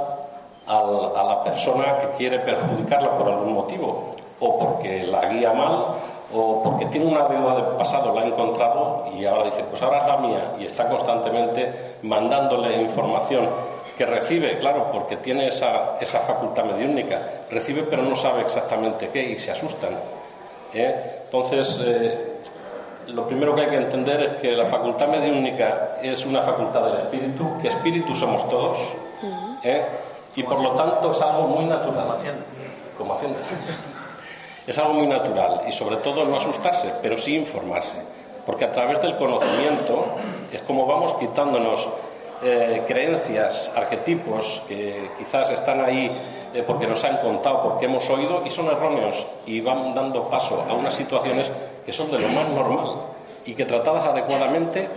a la persona que quiere perjudicarla por algún motivo, o porque la guía mal, o porque tiene una deuda del pasado, la ha encontrado y ahora dice, pues ahora es la mía, y está constantemente mandándole información que recibe, claro, porque tiene esa, esa facultad mediúnica, recibe pero no sabe exactamente qué y se asustan. ¿eh? Entonces, eh, lo primero que hay que entender es que la facultad mediúnica es una facultad del espíritu, que espíritu somos todos, ¿eh? y por lo tanto es algo muy natural. Como haciendo. Es algo muy natural y sobre todo no asustarse, pero sí informarse, porque a través del conocimiento es como vamos quitándonos eh, creencias, arquetipos que quizás están ahí eh, porque nos han contado, porque hemos oído y son erróneos y van dando paso a unas situaciones que son de lo más normal y que tratadas adecuadamente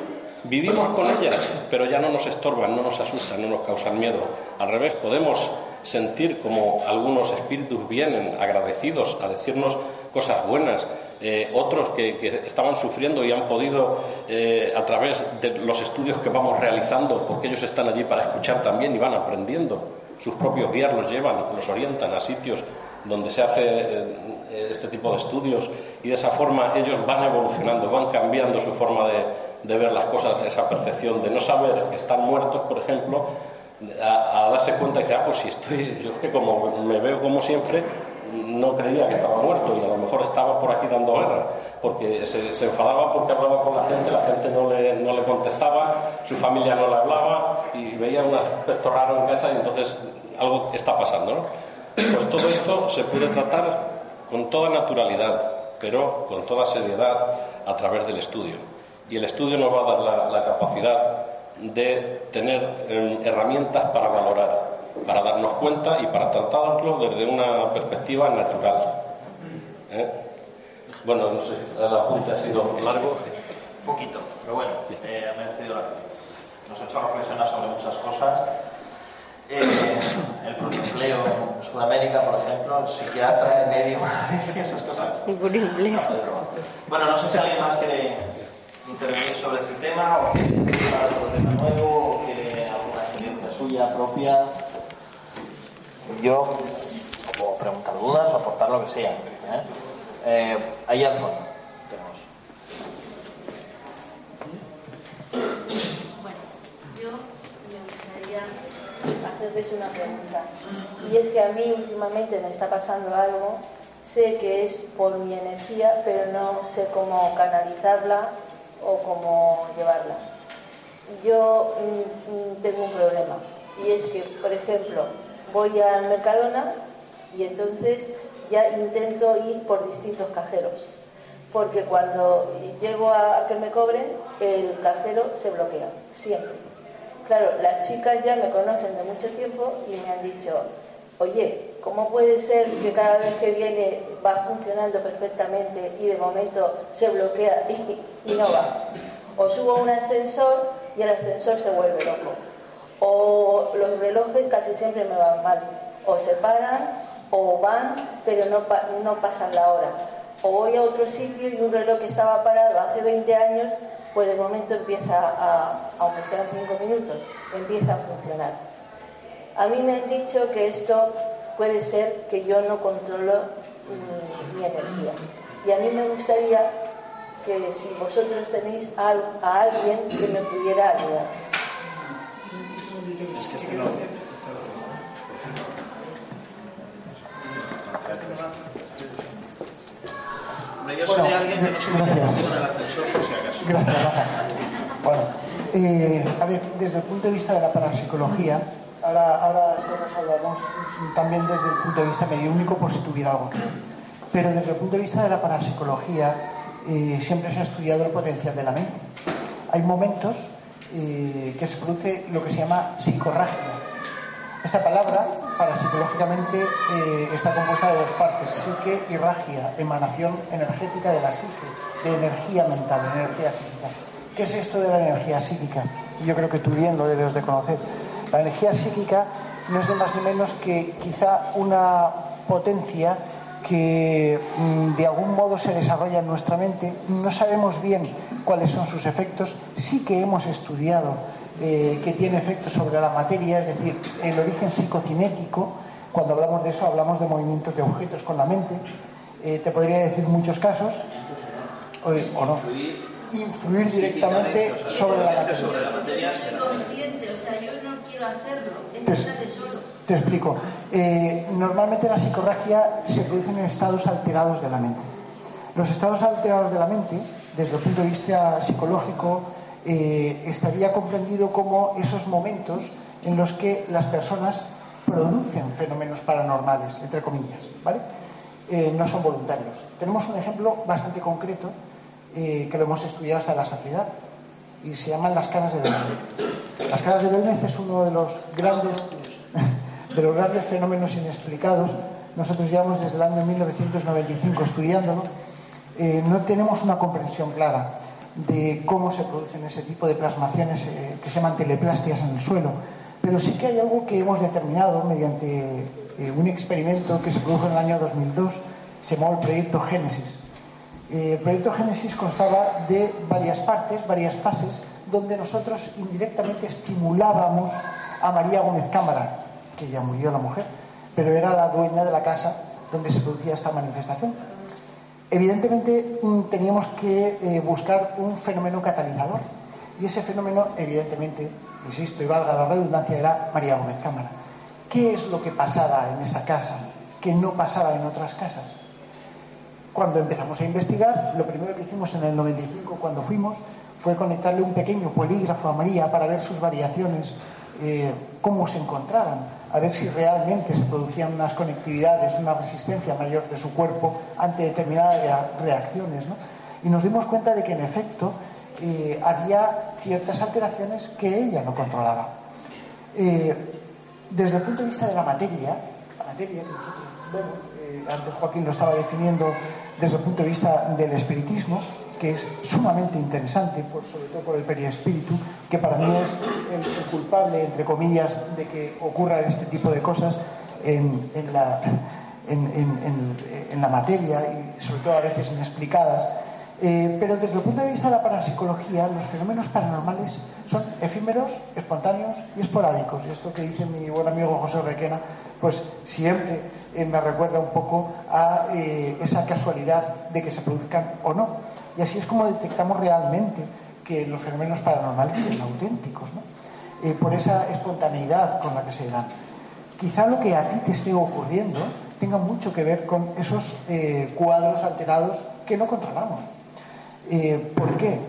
vivimos con ellas, pero ya no nos estorban, no nos asustan, no nos causan miedo. Al revés, podemos sentir como algunos espíritus vienen agradecidos a decirnos cosas buenas, eh, otros que, estaban sufriendo y han podido, eh, a través de los estudios que vamos realizando, porque ellos están allí para escuchar también y van aprendiendo, sus propios guías los llevan, los orientan a sitios donde se hace eh, este tipo de estudios y de esa forma ellos van evolucionando, van cambiando su forma de, ver las cosas, esa percepción de no saber que están muertos, por ejemplo, a, darse cuenta y decir, ah, pues si estoy, yo es que como me veo como siempre, no creía que estaba muerto y a lo mejor estaba por aquí dando guerra, porque se, enfadaba porque hablaba con la gente, la gente no le, no le contestaba, su familia no le hablaba y veía un aspecto raro en casa y entonces algo está pasando. ¿no? Pues todo esto se puede tratar con toda naturalidad, pero con toda seriedad a través del estudio. Y el estudio nos va a dar la, capacidad de tener em, herramientas para valorar, para darnos cuenta y para tratarlo desde una perspectiva natural. ¿Eh? Bueno, no sé, el apunte ha sido largo. Un poquito, pero bueno, eh, ha merecido la Nos ha hecho reflexionar sobre muchas cosas eh, el protoempleo en Sudamérica, por ejemplo, el psiquiatra, el medio, <laughs> esas cosas. Bueno, no sé si alguien más quiere intervenir sobre este tema o quiere otro tema nuevo o quiere alguna experiencia suya propia. Yo puedo preguntar dudas o aportar lo que sea. ¿eh? Eh, ahí al fondo tenemos. hacerles una pregunta. Y es que a mí últimamente me está pasando algo, sé que es por mi energía, pero no sé cómo canalizarla o cómo llevarla. Yo mm, tengo un problema y es que, por ejemplo, voy al Mercadona y entonces ya intento ir por distintos cajeros, porque cuando llego a que me cobren, el cajero se bloquea, siempre Claro, las chicas ya me conocen de mucho tiempo y me han dicho, oye, ¿cómo puede ser que cada vez que viene va funcionando perfectamente y de momento se bloquea y, no va? O subo a un ascensor y el ascensor se vuelve loco. O los relojes casi siempre me van mal. O se paran o van, pero no, no pasan la hora. O voy a otro sitio y un reloj que estaba parado hace 20 años pues de momento empieza a, aunque sean cinco minutos, empieza a funcionar. A mí me han dicho que esto puede ser que yo no controlo mm, mi, energía. Y a mí me gustaría que si vosotros tenéis a, alguien que me pudiera ayudar. Es que este no. yo soy alguien que no se en el ascensor por si acaso. Gracias, Bueno, eh, a ver, desde el punto de vista de la parapsicología, ahora, ahora nos hablamos también desde el punto de vista mediúnico por si tuviera algo que ver. Pero desde el punto de vista de la parapsicología, eh, siempre se ha estudiado el potencial de la mente. Hay momentos eh, que se produce lo que se llama psicorragia. Esta palabra, para psicológicamente, eh, está compuesta de dos partes, psique y ragia, emanación energética de la psique, de energía mental, de energía psíquica. ¿Qué es esto de la energía psíquica? Yo creo que tú bien lo debes de conocer. La energía psíquica no es de más ni menos que quizá una potencia que mm, de algún modo se desarrolla en nuestra mente. No sabemos bien cuáles son sus efectos. Sí que hemos estudiado eh, que tiene efectos sobre la materia, es decir, el origen psicocinético. Cuando hablamos de eso hablamos de movimientos de objetos con la mente. Eh, te podría decir muchos casos, o, o no, influir directamente sobre la materia. Yo soy consciente, o sea, yo no quiero hacerlo, es Te, te explico. Eh, normalmente la psicorragia se produce en estados alterados de la mente. Los estados alterados de la mente, desde el punto de vista psicológico, eh, estaría comprendido como esos momentos en los que las personas producen fenómenos paranormales, entre comillas, ¿vale? Eh, no son voluntarios. Tenemos un ejemplo bastante concreto eh, que lo hemos estudiado hasta la saciedad y se llaman las caras de Belmez. Las caras de Belmez es uno de los grandes de los grandes fenómenos inexplicados. Nosotros llevamos desde el año 1995 estudiándolo. Eh, no tenemos una comprensión clara de cómo se producen ese tipo de plasmaciones eh, que se llaman teleplastias en el suelo, pero sí que hay algo que hemos determinado mediante eh, un experimento que se produjo en el año 2002, se llamó el proyecto Génesis. Eh, el proyecto Génesis constaba de varias partes, varias fases, donde nosotros indirectamente estimulábamos a María Gómez Cámara, que ya murió la mujer, pero era la dueña de la casa donde se producía esta manifestación. Evidentemente mm, teníamos que eh, buscar un fenómeno catalizador y ese fenómeno, evidentemente, insisto y valga la redundancia, era María Gómez Cámara. ¿Qué es lo que pasaba en esa casa que no pasaba en otras casas? Cuando empezamos a investigar, lo primero que hicimos en el 95, cuando fuimos, fue conectarle un pequeño polígrafo a María para ver sus variaciones, eh, cómo se encontraban, a ver si realmente se producían unas conectividades, una resistencia mayor de su cuerpo ante determinadas rea- reacciones. ¿no? Y nos dimos cuenta de que, en efecto, eh, había ciertas alteraciones que ella no controlaba. Eh, desde el punto de vista de la materia, la materia que nosotros vemos, eh, antes Joaquín lo estaba definiendo desde el punto de vista del espiritismo, que es sumamente interesante, por- sobre todo por el periespíritu, que para mí es el, culpable, entre comillas, de que ocurran este tipo de cosas en la materia y sobre todo a veces inexplicadas. Eh, pero desde el punto de vista de la parapsicología, los fenómenos paranormales son efímeros, espontáneos y esporádicos. Y esto que dice mi buen amigo José Requena, pues siempre eh, me recuerda un poco a eh, esa casualidad de que se produzcan o no. Y así es como detectamos realmente que los fenómenos paranormales son auténticos, ¿no? Por esa espontaneidad con la que se dan. Quizá lo que a ti te esté ocurriendo tenga mucho que ver con esos cuadros alterados que no controlamos. Eh, ¿Por qué?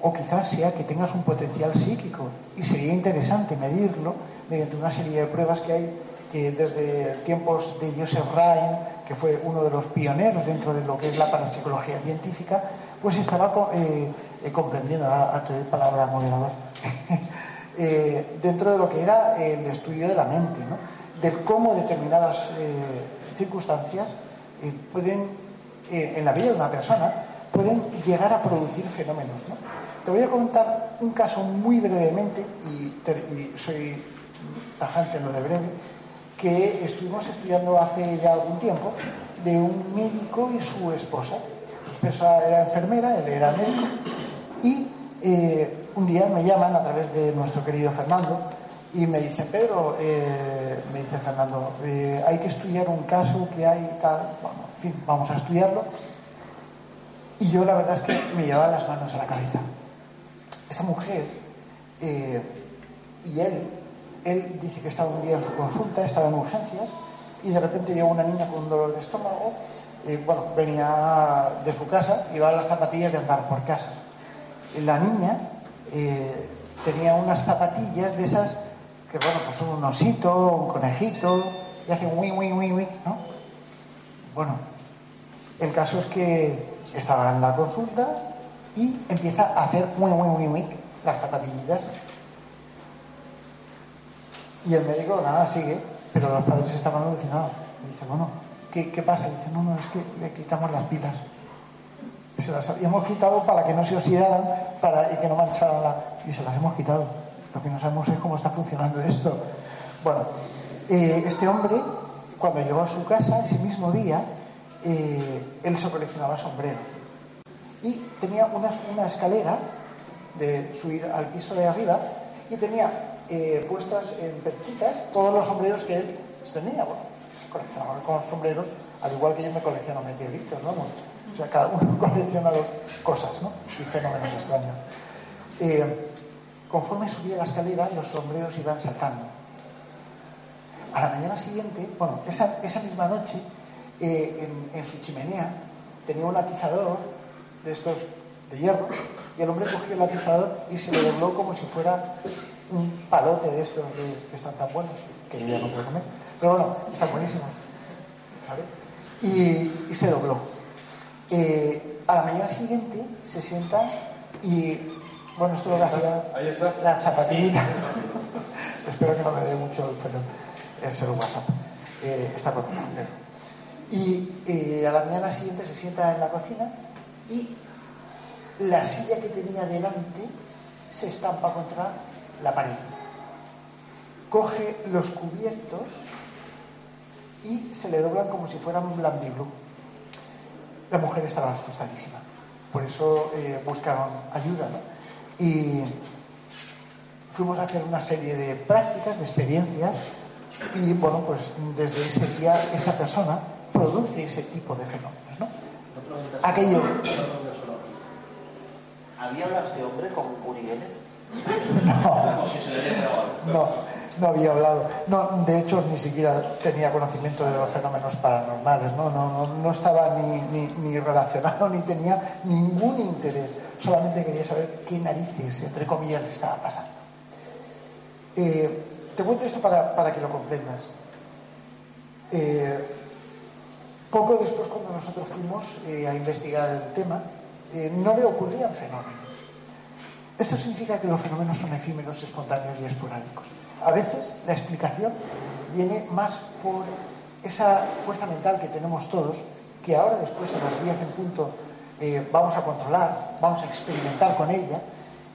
O quizás sea que tengas un potencial psíquico y sería interesante medirlo mediante una serie de pruebas que hay que desde tiempos de Joseph Ryan, que fue uno de los pioneros dentro de lo que es la parapsicología científica, pues estaba eh, eh, comprendiendo, te doy palabra moderador, <laughs> dentro de lo que era el estudio de la mente, ¿no? de cómo determinadas circunstancias pueden, en la vida de una persona, pueden llegar a producir fenómenos. ¿no? Te voy a contar un caso muy brevemente, y, soy tajante en lo de breve, que estuvimos estudiando hace ya algún tiempo, de un médico y su esposa. Su esposa era enfermera, él era médico, y eh, un día me llaman a través de nuestro querido Fernando y me dicen, Pedro, eh, me dice Fernando, eh, hay que estudiar un caso que hay tal, bueno, en fin, vamos a estudiarlo. Y yo la verdad es que me llevaba las manos a la cabeza. Esta mujer eh, y él, él dice que estaba un día en su consulta, estaba en urgencias, y de repente llegó una niña con un dolor de estómago, eh, bueno, venía de su casa, iba a las zapatillas de andar por casa. La niña eh, tenía unas zapatillas de esas que, bueno, pues son un osito, un conejito, y hacen wi, wi, wi, wi, ¿no? Bueno, el caso es que estaba en la consulta y empieza a hacer muy, muy, muy, muy las zapatillitas. Y el médico, nada, sigue, pero los padres estaban alucinados. Y dice, bueno, ¿qué, qué pasa? Y dice, no, no, es que le quitamos las pilas. Se las habíamos quitado para que no se oxidaran para, y que no mancharan la... Y se las hemos quitado. Lo que no sabemos es cómo está funcionando esto. Bueno, eh, este hombre, cuando llegó a su casa, ese mismo día, eh, él se coleccionaba sombreros. Y tenía una, escalera de subir al piso de arriba y tenía eh, puestas en perchitas todos los sombreros que él tenía. Bueno, se coleccionaba con sombreros, al igual que yo me colecciono meteoritos, ¿no? O sea, cada uno <laughs> colecciona cosas, ¿no? Y fenómenos extraños. Eh, conforme subía la escalera, los sombreros iban saltando. A la mañana siguiente, bueno, esa misma noche, eh, en, en su chimenea tenía un atizador de estos de hierro y el hombre cogió el atizador y se lo dobló como si fuera un palote de estos que están tan buenos, que yo ya no puedo comer. Pero bueno, están buenísimos. ¿vale? Y, y, se dobló. Eh, a la mañana siguiente se sienta y, bueno, esto lo hacía la zapatillita. <laughs> Espero que no me dé mucho el pelo. Es el WhatsApp. Eh, está Y eh, a la mañana siguiente se sienta en la cocina y la silla que tenía delante se estampa contra la pared. Coge los cubiertos y se le doblan como si fueran blandiblú. La mujer estaba asustadísima. Por eso eh, buscaron ayuda. ¿no? Y fuimos a hacer una serie de prácticas, de experiencias. Y bueno, pues desde ese día esta persona produce ese tipo de fenómenos. ¿no? Aquello. ¿Había hablas de hombre con Uri Geller? No, no, no había hablado. No, de hecho, ni siquiera tenía conocimiento de los fenómenos paranormales. No, no, no, no estaba ni, ni, ni relacionado <laughs> ni tenía ningún interés. Solamente quería saber qué narices, entre comillas, le estaba pasando. Eh, te cuento esto para, para que lo comprendas. Eh, poco después, cuando nosotros fuimos eh, a investigar el tema, eh, no le ocurrían fenómenos. Esto significa que los fenómenos son efímeros, espontáneos y esporádicos. A veces la explicación viene más por esa fuerza mental que tenemos todos, que ahora después a las 10 en punto eh, vamos a controlar, vamos a experimentar con ella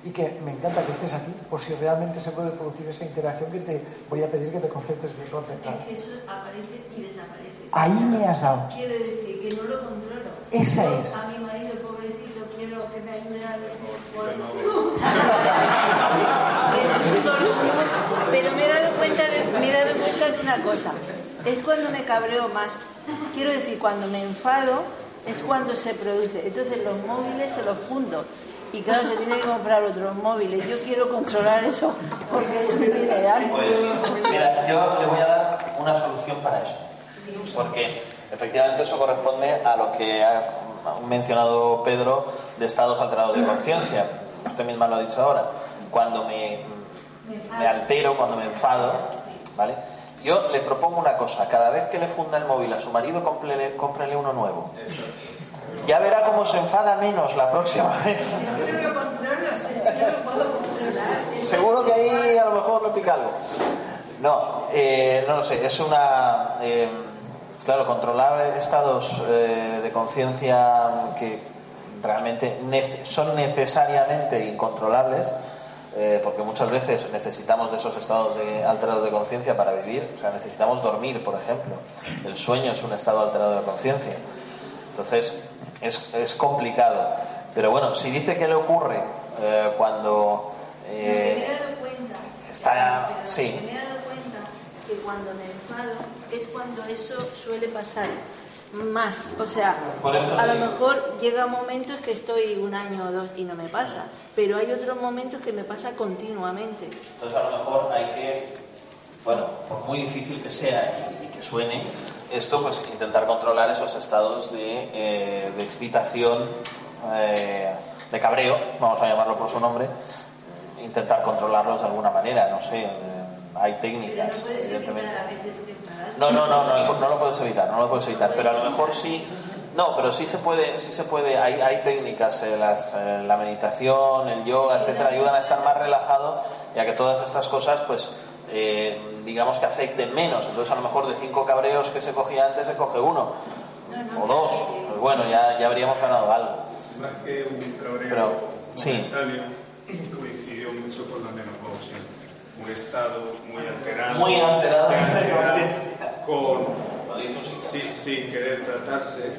y que me encanta que estés aquí por si realmente se puede producir esa interacción que te voy a pedir que te concentres bien concentrado. Es que eso aparece y desaparece. Ahí me has dado. Quiere decir que no lo controlo. Esa Yo es. A mi marido, pobrecito, quiero que me ayude a <laughs> Pero me he dado cuenta de, me he dado cuenta de una cosa. Es cuando me cabreo más. Quiero decir, cuando me enfado es cuando se produce. Entonces los móviles se los fundo. Y claro, se tiene que comprar otros móviles. Yo quiero controlar eso porque es un dineral. Pues, mira, yo le voy a dar una solución para eso. Porque efectivamente eso corresponde a lo que ha mencionado Pedro de estados alterados de conciencia. Usted misma lo ha dicho ahora. Cuando me, me altero, cuando me enfado, ¿vale? Yo le propongo una cosa. Cada vez que le funda el móvil a su marido, cómprele, cómprele uno nuevo. Ya verá cómo se enfada menos la próxima vez. Seguro que ahí a lo mejor le pica algo. No, eh, no lo sé. Es una. eh, claro, controlar estados eh, de conciencia que realmente son necesariamente incontrolables, eh, porque muchas veces necesitamos de esos estados de, alterados de conciencia para vivir. O sea, necesitamos dormir, por ejemplo. El sueño es un estado alterado de conciencia. Entonces, es, es complicado. Pero bueno, si dice que le ocurre eh, cuando eh, me he dado cuenta, está. Sí, me he dado cuenta que cuando me enfado es cuando eso suele pasar más. O sea, a lo mejor llega momentos que estoy un año o dos y no me pasa, pero hay otros momentos que me pasa continuamente. Entonces a lo mejor hay que, bueno, por muy difícil que sea y, y que suene esto, pues intentar controlar esos estados de, eh, de excitación, eh, de cabreo, vamos a llamarlo por su nombre, intentar controlarlos de alguna manera, no sé, eh, hay Pero no técnicas, puedes evidentemente. evitar a veces enfadarte. No, no, no, no, no lo puedes evitar, no lo puedes evitar, pero a lo mejor sí, No, pero sí se puede, sí se puede, hay, hay técnicas, eh, las, eh, la meditación, el yoga, etcétera, ayudan a estar más relajado y a que todas estas cosas, pues, eh, digamos que afecten menos. Entonces, a lo mejor de cinco cabreos que se cogía antes, se coge uno o dos. Pues bueno, ya, ya habríamos ganado algo. Más que un cabreo Pero, sí. momentáneo, coincidió mucho con la menopausia. Un estado muy alterado. Muy alterado. Con, sin, sin querer tratarse,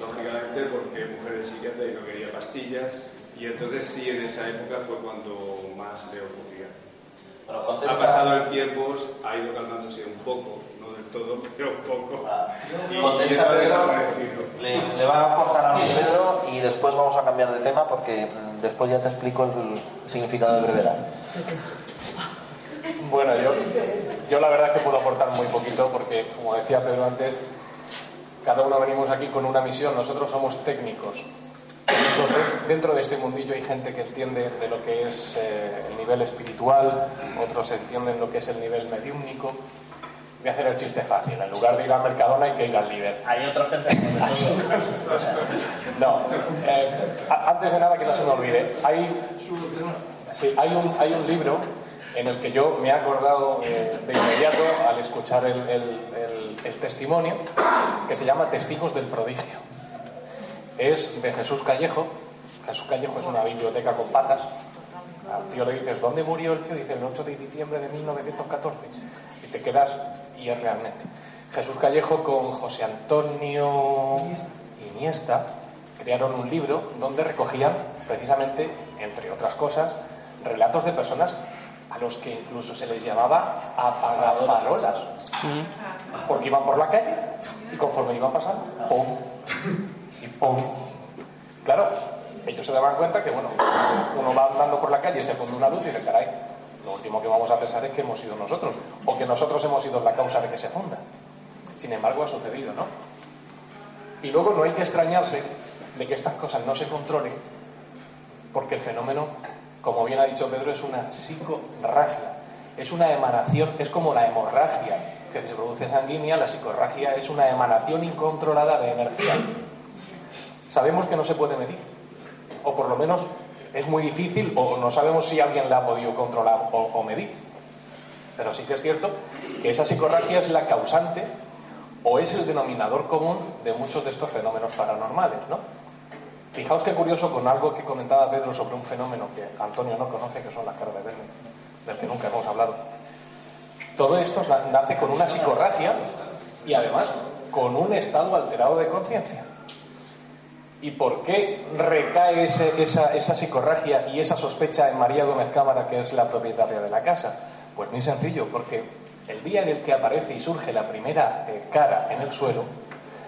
lógicamente, porque mujer de psiquiatra y no quería pastillas. Y entonces sí, en esa época fue cuando más le ocurría. Bueno, Ha pasado el tiempo, ha ido calmándose un poco, no del todo, <laughs> pero un poco. Y, y Contesta eso ha Pedro. desaparecido. Le, le va a aportar algo Pedro y después vamos a cambiar de tema porque mm, después ya te explico el significado de brevedad. Bueno, yo, yo la verdad es que puedo aportar muy poquito porque, como decía Pedro antes, cada uno venimos aquí con una misión, nosotros somos técnicos. Dentro de este mundillo hay gente que entiende de lo que es eh, el nivel espiritual, otros entienden lo que es el nivel mediúmnico. Voy a hacer el chiste fácil, en lugar de ir al Mercadona hay que ir al líder. Hay otra gente que No, eh, antes de nada que no se me olvide, hay, sí, hay, un, hay un libro en el que yo me he acordado eh, de inmediato al escuchar el, el- el- el testimonio, que se llama Testigos del Prodigio. Es de Jesús Callejo. Jesús Callejo es una biblioteca con patas. Al tío le dices, ¿dónde murió el tío? Dice, el 8 de diciembre de 1914. Y te quedas, y es realmente. Jesús Callejo con José Antonio Iniesta crearon un libro donde recogían precisamente, entre otras cosas, relatos de personas a los que incluso se les llamaba apagafarolas. Porque iban por la calle y conforme iban pasando, ¡pum! Claro, ellos se daban cuenta que, bueno, uno va andando por la calle y se pone una luz y dice, caray, lo último que vamos a pensar es que hemos sido nosotros, o que nosotros hemos sido la causa de que se funda. Sin embargo, ha sucedido, ¿no? Y luego no hay que extrañarse de que estas cosas no se controlen, porque el fenómeno, como bien ha dicho Pedro, es una psicorragia. Es una emanación, es como la hemorragia que se produce sanguínea, la psicorragia es una emanación incontrolada de energía. Sabemos que no se puede medir, o por lo menos es muy difícil, o no sabemos si alguien la ha podido controlar o, medir. Pero sí que es cierto que esa psicorragia es la causante o es el denominador común de muchos de estos fenómenos paranormales, ¿no? Fijaos qué curioso con algo que comentaba Pedro sobre un fenómeno que Antonio no conoce, que son las caras de Belmez, del que nunca hemos hablado. Todo esto na- nace con una psicorragia y además con un estado alterado de conciencia. ¿Y por qué recae esa, psicorragia y esa sospecha en María Gómez Cámara, que es la propietaria de la casa? Pues muy sencillo, porque el día en el que aparece y surge la primera eh, cara en el suelo,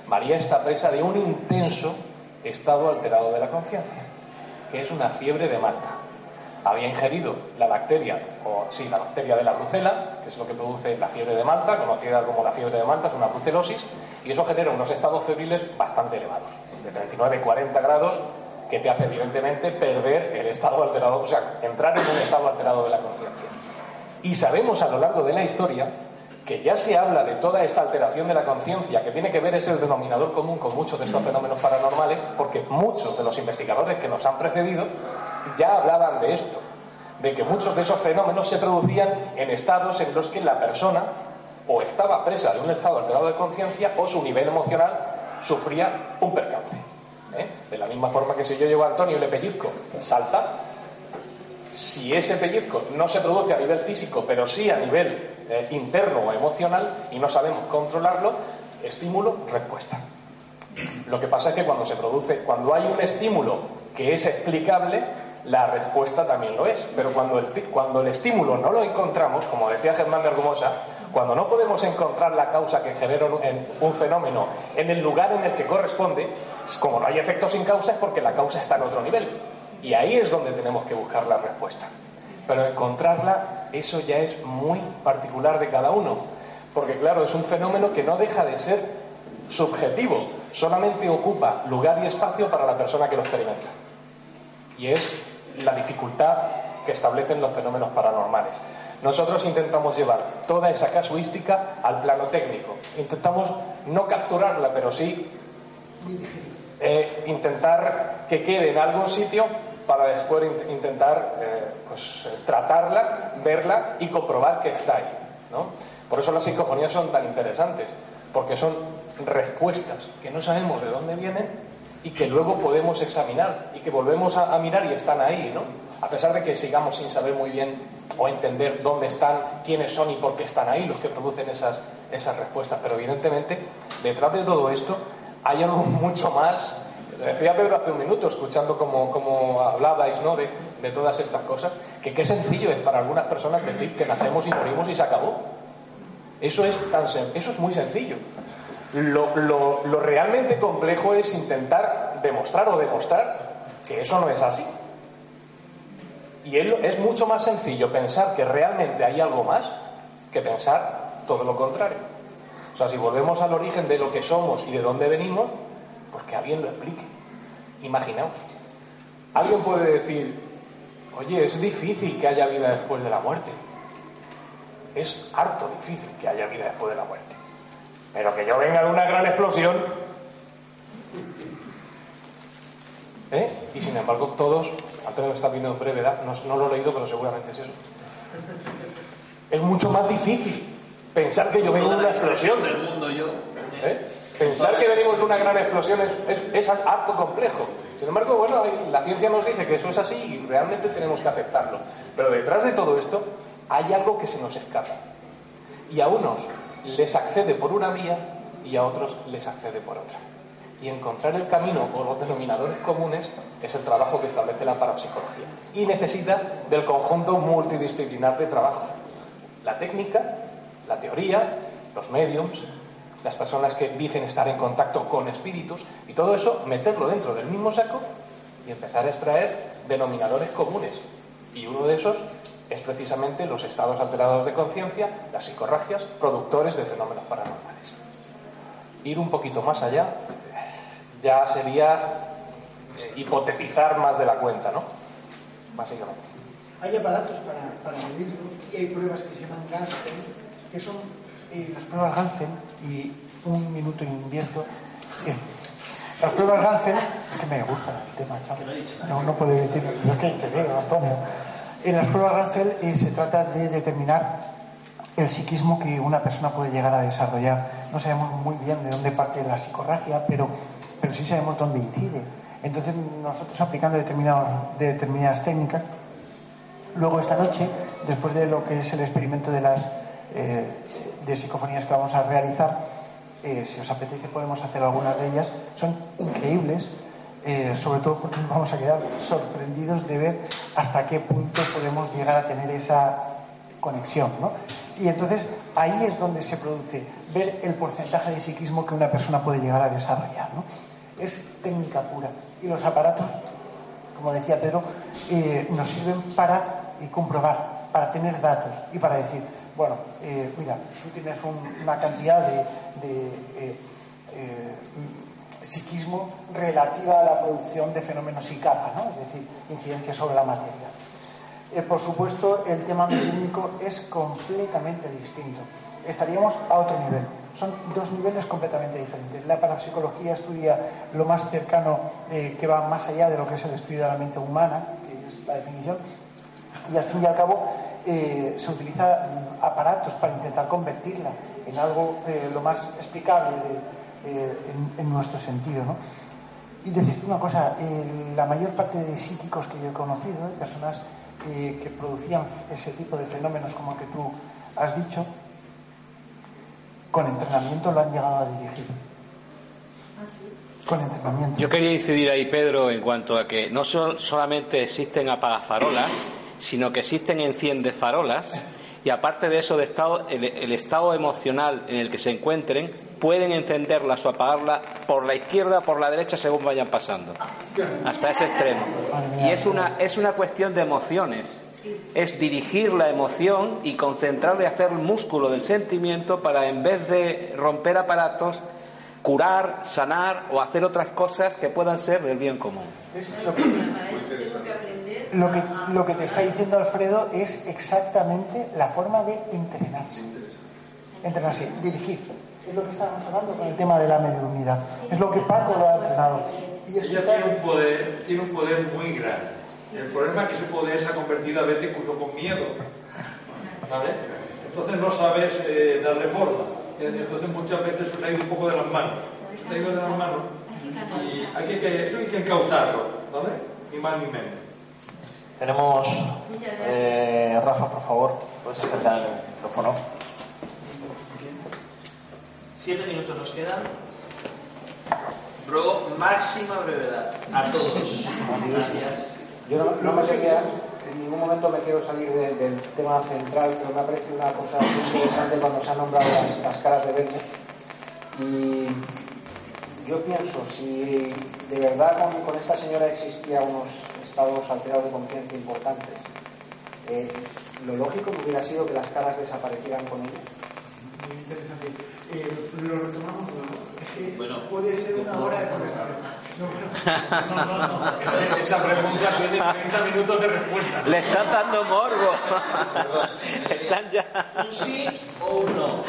María está presa de un intenso estado alterado de la conciencia, que es una fiebre de Malta. Había ingerido la bacteria, o sí, la bacteria de la brucela, que es lo que produce la fiebre de Malta, conocida como la fiebre de Malta, es una brucelosis, y eso genera unos estados febriles bastante elevados, de 39 40 grados, que te hace evidentemente perder el estado alterado, o sea, entrar en un estado alterado de la conciencia. Y sabemos a lo largo de la historia que ya se habla de toda esta alteración de la conciencia, que tiene que ver es el denominador común con muchos de estos fenómenos paranormales, porque muchos de los investigadores que nos han precedido ya hablaban de esto, de que muchos de esos fenómenos se producían en estados en los que la persona o estaba presa de un estado alterado de conciencia o su nivel emocional sufría un percance. ¿eh? De la misma forma que si yo llevo a Antonio y le pellizco, salta, si ese pellizco no se produce a nivel físico, pero sí a nivel eh, interno o emocional y no sabemos controlarlo, estímulo, respuesta. Lo que pasa es que cuando se produce, cuando hay un estímulo que es explicable, la respuesta también lo es. Pero cuando el, cuando el estímulo no lo encontramos, como decía Germán de Argumosa, cuando no podemos encontrar la causa que genera un, en- un fenómeno en el lugar en el que corresponde, como no hay efecto sin causa es porque la causa está en otro nivel. Y ahí es donde tenemos que buscar la respuesta. Pero encontrarla, eso ya es muy particular de cada uno. Porque claro, es un fenómeno que no deja de ser subjetivo. Solamente ocupa lugar y espacio para la persona que lo experimenta. Y es la dificultad que establecen los fenómenos paranormales. Nosotros intentamos llevar toda esa casuística al plano técnico. Intentamos no capturarla, pero sí intentar que quede en algún sitio para después intentar eh, pues, tratarla, verla y comprobar que está ahí. ¿no? Por eso las psicofonías son tan interesantes, porque son respuestas que no sabemos de dónde vienen y que luego podemos examinar y que volvemos a, mirar y están ahí, ¿no? A pesar de que sigamos sin saber muy bien o entender dónde están, quiénes son y por qué están ahí los que producen esas, esas respuestas. Pero evidentemente, detrás de todo esto hay algo <laughs> mucho más. Decía Pedro hace un minuto, escuchando como, como hablabais ¿no? de, de todas estas cosas, que qué sencillo es para algunas personas decir que nacemos y morimos y se acabó. Eso es, tan, eso es muy sencillo. Lo, lo, lo realmente complejo es intentar demostrar o demostrar que eso no es así. Y es mucho más sencillo pensar que realmente hay algo más que pensar todo lo contrario. O sea, si volvemos al origen de lo que somos y de dónde venimos, pues que alguien lo explique. Imaginaos. Alguien puede decir, oye, es difícil que haya vida después de la muerte. Es harto difícil que haya vida después de la muerte. Pero que yo venga de una gran explosión. ¿Eh? Y sin embargo, todos, Antonio está viendo en brevedad, no, no lo he leído, pero seguramente es eso. Es mucho más difícil pensar que yo vengo de una explosión. ¿Eh? Pensar que venimos de una gran explosión es, es, es harto complejo. Sin embargo, bueno, la ciencia nos dice que eso es así y realmente tenemos que aceptarlo. Pero detrás de todo esto hay algo que se nos escapa. Y a unos les accede por una vía y a otros les accede por otra. Y encontrar el camino o los denominadores comunes es el trabajo que establece la parapsicología. Y necesita del conjunto multidisciplinar de trabajo. La técnica, la teoría, los mediums, las personas que dicen estar en contacto con espíritus, y todo eso meterlo dentro del mismo saco y empezar a extraer denominadores comunes. Y uno de esos es precisamente los estados alterados de conciencia, las psicorragias, productores de fenómenos paranormales. Ir un poquito más allá ya sería eh, hipotetizar más de la cuenta, ¿no? Básicamente. Hay aparatos para, para medirlo y hay pruebas que se llaman Gansen, que son eh, las pruebas Gansen, y un minuto invierto. Eh, las pruebas Gansen, que me gusta el tema, no, no puedo decirlo, pero es que hay que ver, Antonio. En las pruebas Rancel eh, se trata de determinar el psiquismo que una persona puede llegar a desarrollar. No sabemos muy bien de dónde parte la psicorragia, pero, pero sí sabemos dónde incide. Entonces, nosotros aplicando determinadas técnicas, luego esta noche, después de lo que es el experimento de las eh, de psicofonías que vamos a realizar, eh, si os apetece podemos hacer algunas de ellas. Son increíbles eh, sobre todo porque nos vamos a quedar sorprendidos de ver hasta qué punto podemos llegar a tener esa conexión. ¿no? Y entonces ahí es donde se produce ver el porcentaje de psiquismo que una persona puede llegar a desarrollar. ¿no? Es técnica pura. Y los aparatos, como decía Pedro, eh, nos sirven para eh, comprobar, para tener datos y para decir, bueno, mira, tú tienes una cantidad de psiquismo relativa a la producción de fenómenos capa, ¿no? es decir, incidencia sobre la materia. Eh, por supuesto, el tema mediúnico es completamente distinto. Estaríamos a otro nivel. Son dos niveles completamente diferentes. La parapsicología estudia lo más cercano eh, que va más allá de lo que es el estudio de la mente humana, que es la definición, y al fin y al cabo eh, se utilizan aparatos para intentar convertirla en algo lo más explicable de, eh, en, nuestro sentido. ¿no? Y decirte una cosa, la mayor parte de psíquicos que yo he conocido, personas que producían ese tipo de fenómenos como que tú has dicho, con entrenamiento lo han llegado a dirigir. Con entrenamiento. Yo quería incidir ahí, Pedro, en cuanto a que no solamente existen apagafarolas, sino que existen enciendefarolas y aparte de eso, de estado, el, estado emocional en el que se encuentren, pueden encenderlas o apagarla por la izquierda o por la derecha según vayan pasando, hasta ese extremo. Y es una, es una cuestión de emociones, es dirigir la emoción y concentrar y hacer el músculo del sentimiento para en vez de romper aparatos, curar, sanar o hacer otras cosas que puedan ser del bien común. Lo que, lo que te está diciendo Alfredo es exactamente la forma de entrenarse. Entrenarse, dirigir. Es lo que estábamos hablando con el tema de la mediunidad. Es lo que Paco lo ha entrenado. Ella tiene un poder, tiene un poder muy grande. El problema es que ese poder se ha convertido a veces incluso con miedo. ¿Vale? Entonces no sabes eh, darle forma. Entonces muchas veces se ha ido un poco de las manos. Se ha ido de las manos. Y hay que, que- eso hay que encauzarlo, ¿vale? Ni más ni menos. Tenemos. eh, Rafa, por favor, puedes acercar el micrófono. Siete minutos nos quedan. Ruego máxima brevedad a todos. Gracias. Yo no, no me quería, en ningún momento me quiero salir de- del tema central, pero me ha parecido una cosa muy interesante cuando se han nombrado las, las caras de Verne. Y yo pienso, si de verdad con, con esta señora existía unos estados alterados de conciencia importantes, eh, lo lógico hubiera sido que las caras desaparecieran con ella. Muy interesante. Eh, lo retomamos, ¿no? Es que puede ser una hora de conversación. No, no, no, no. Esa- Esa pregunta tiene 30 minutos de respuesta. Le están dando morbo. Están ya. Un sí o un no.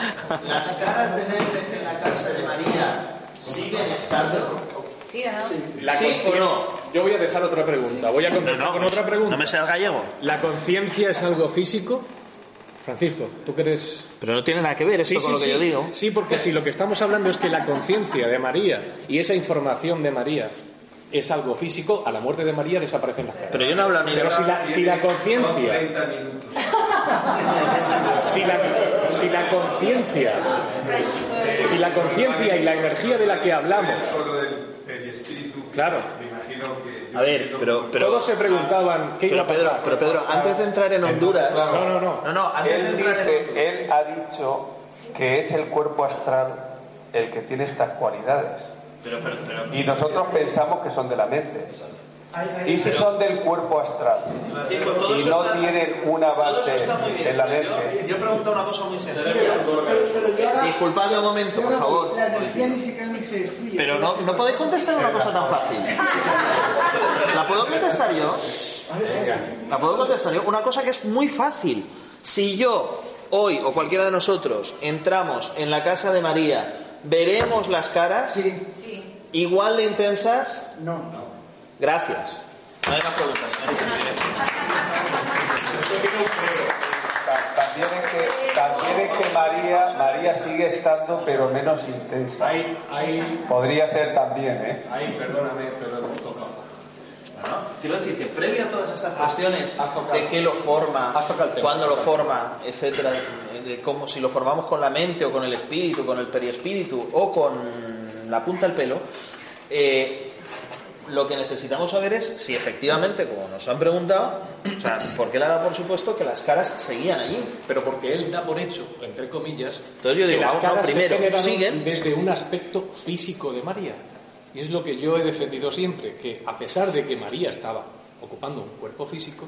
Las caras de Nécres en la casa de María siguen estando. ¿Sí o no? La ¿Sí o no? Yo voy a dejar otra pregunta. Voy a contestar con otra pregunta. No me sea el gallego. ¿La conciencia es algo físico? Francisco, ¿tú crees? Pero no tiene nada que ver esto con lo que sí. yo digo. Sí, porque si lo que estamos hablando es que la conciencia de María y esa información de María es algo físico, a la muerte de María desaparecen las caras. Pero yo no hablo ni de Pero si la, si la conciencia, 30 minutos. si la, si la conciencia, si la conciencia y la energía de la que hablamos, Solo del periespíritu. claro, Me imagino que. A ver, pero. pero todos se preguntaban qué iba a pero Pedro, pasar. pero Pedro, antes de entrar en Honduras. No, no, no. No, no, antes de Él, entrar en dice, él ha dicho que es el cuerpo astral el que tiene estas cualidades. Pero, pero, pero. Y nosotros pensamos que son de la mente. Hay- Y si son del cuerpo astral Francisco, todo y no está- tienen una base en la mente. Yo, yo pregunto una cosa muy sencilla. Disculpadme un momento, por favor. La energía ni se crea ni se destruye. Pero no, no podéis contestar una cosa tan fácil. ¿La puedo contestar yo? La puedo contestar yo. Una cosa que es muy fácil. Si yo, hoy o cualquiera de nosotros, entramos en la casa de María, ¿veremos las caras? Sí. ¿Igual de intensas? No. Gracias. No hay más preguntas, También es que, también es que María, María sigue estando, pero menos intensa. Podría ser también, ¿eh? hay, perdóname, pero hemos tocado. Bueno, quiero decir que previo a todas estas cuestiones de qué lo forma, cuándo lo forma, etcétera, de cómo si lo formamos con la mente o con el espíritu, con el periespíritu o con la punta del pelo, eh, lo que necesitamos saber es si efectivamente, como nos han preguntado, o sea, ¿por qué le ha dado por supuesto que las caras seguían allí? Pero porque él da por hecho, entre comillas, Entonces yo digo, que las no, caras se siguen. desde un aspecto físico de María. Y es lo que yo he defendido siempre, que a pesar de que María estaba ocupando un cuerpo físico,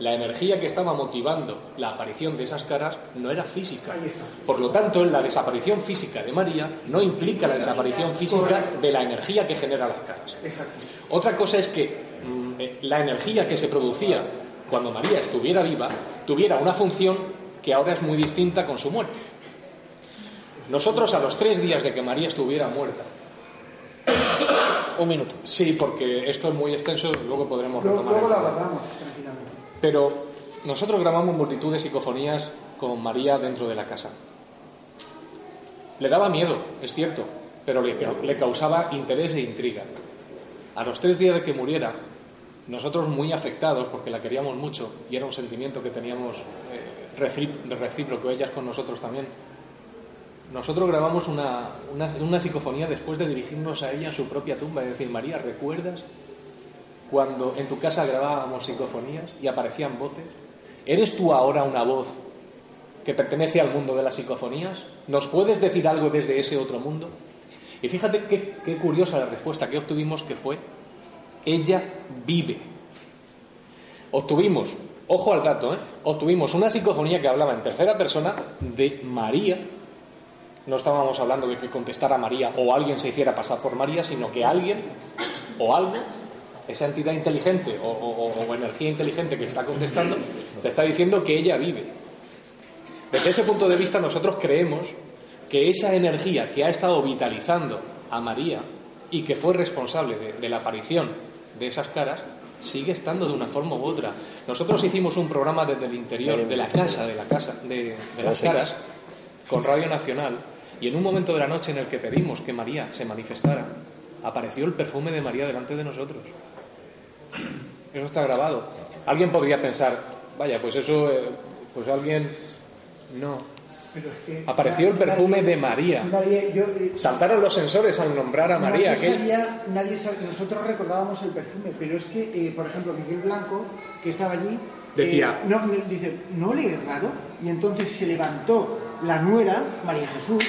la energía que estaba motivando la aparición de esas caras no era física. Ahí está. Por lo tanto, la desaparición física de María no implica la desaparición física de la energía que genera las caras. Exacto. Otra cosa es que mm, eh, la energía que se producía cuando María estuviera viva tuviera una función que ahora es muy distinta con su muerte. Nosotros a los tres días de que María estuviera muerta. Un minuto. Sí, porque esto es muy extenso, luego podremos Luego, retomar. luego tema. abordamos tranquilamente. Pero nosotros grabamos multitud de psicofonías con María dentro de la casa. Le daba miedo, es cierto, pero le, causaba interés e intriga. A los tres días de que muriera, nosotros muy afectados, porque la queríamos mucho y era un sentimiento que teníamos eh, recíproco, ellas con nosotros también, nosotros grabamos una, una, una psicofonía después de dirigirnos a ella en su propia tumba y decir, María, ¿recuerdas cuando en tu casa grabábamos psicofonías y aparecían voces? ¿Eres tú ahora una voz que pertenece al mundo de las psicofonías? ¿Nos puedes decir algo desde ese otro mundo? Y fíjate qué, curiosa la respuesta que obtuvimos que fue, ella vive. Obtuvimos, ojo al dato, ¿eh? obtuvimos una psicofonía que hablaba en tercera persona de María. No estábamos hablando de que contestara María o alguien se hiciera pasar por María, sino que alguien o algo, esa entidad inteligente o, o- o energía inteligente que está contestando, te está diciendo que ella vive. Desde ese punto de vista nosotros creemos que esa energía que ha estado vitalizando a María y que fue responsable de, de la aparición de esas caras, sigue estando de una forma u otra. Nosotros hicimos un programa desde el interior de la casa, de la casa, de, de las caras, con Radio Nacional, y en un momento de la noche en el que pedimos que María se manifestara, apareció el perfume de María delante de nosotros. Eso está grabado. Alguien podría pensar, vaya, pues eso, eh, pues alguien. No. Pero es que Apareció el nadie- perfume de María. Nadie, yo, eh, Saltaron los sensores al nombrar a María. Nadie sabía, nadie sabía- nosotros recordábamos el perfume, pero es que, eh, por ejemplo, Miguel Blanco, que estaba allí, Decía- eh, no, dice, ¿no le es raro? Y entonces se levantó la nuera, María Jesús,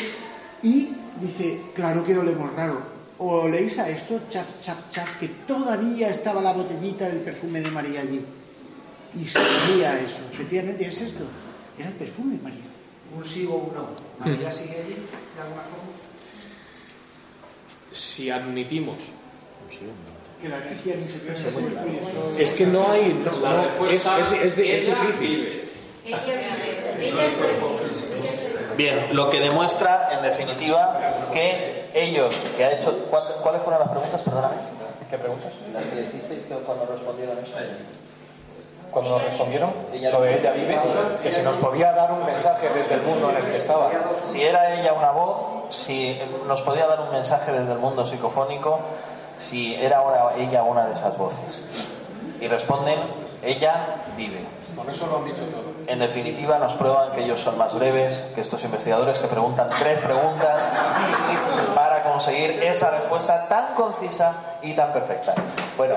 y dice, claro que olemos raro. O oléis a esto, chap, chap, chap, que todavía estaba la botellita del perfume de María allí. Y se olía eso. Efectivamente, es esto. Era el perfume, María. Un sí o un no. ¿María sigue allí de alguna forma? Si admitimos. Que la energía ni se eso- Es que no hay. no- La no, respuesta, es, es- difícil. Ella vive, ella. Bien, lo que demuestra, en definitiva, que ellos que ha hecho. ¿cuál- ¿Cuáles fueron las preguntas? Perdóname. ¿Qué preguntas? Las que hicisteis cuando respondieron eso. Cuando nos respondieron, lo de ella vive, que si nos podía dar un mensaje desde el mundo en el que estaba. Si era ella una voz, si nos podía dar un mensaje desde el mundo psicofónico, si era ahora ella una de esas voces. Y responden, ella vive. Con eso lo han dicho todo. En definitiva, nos prueban que ellos son más breves que estos investigadores que preguntan tres preguntas para conseguir esa respuesta tan concisa y tan perfecta. Bueno,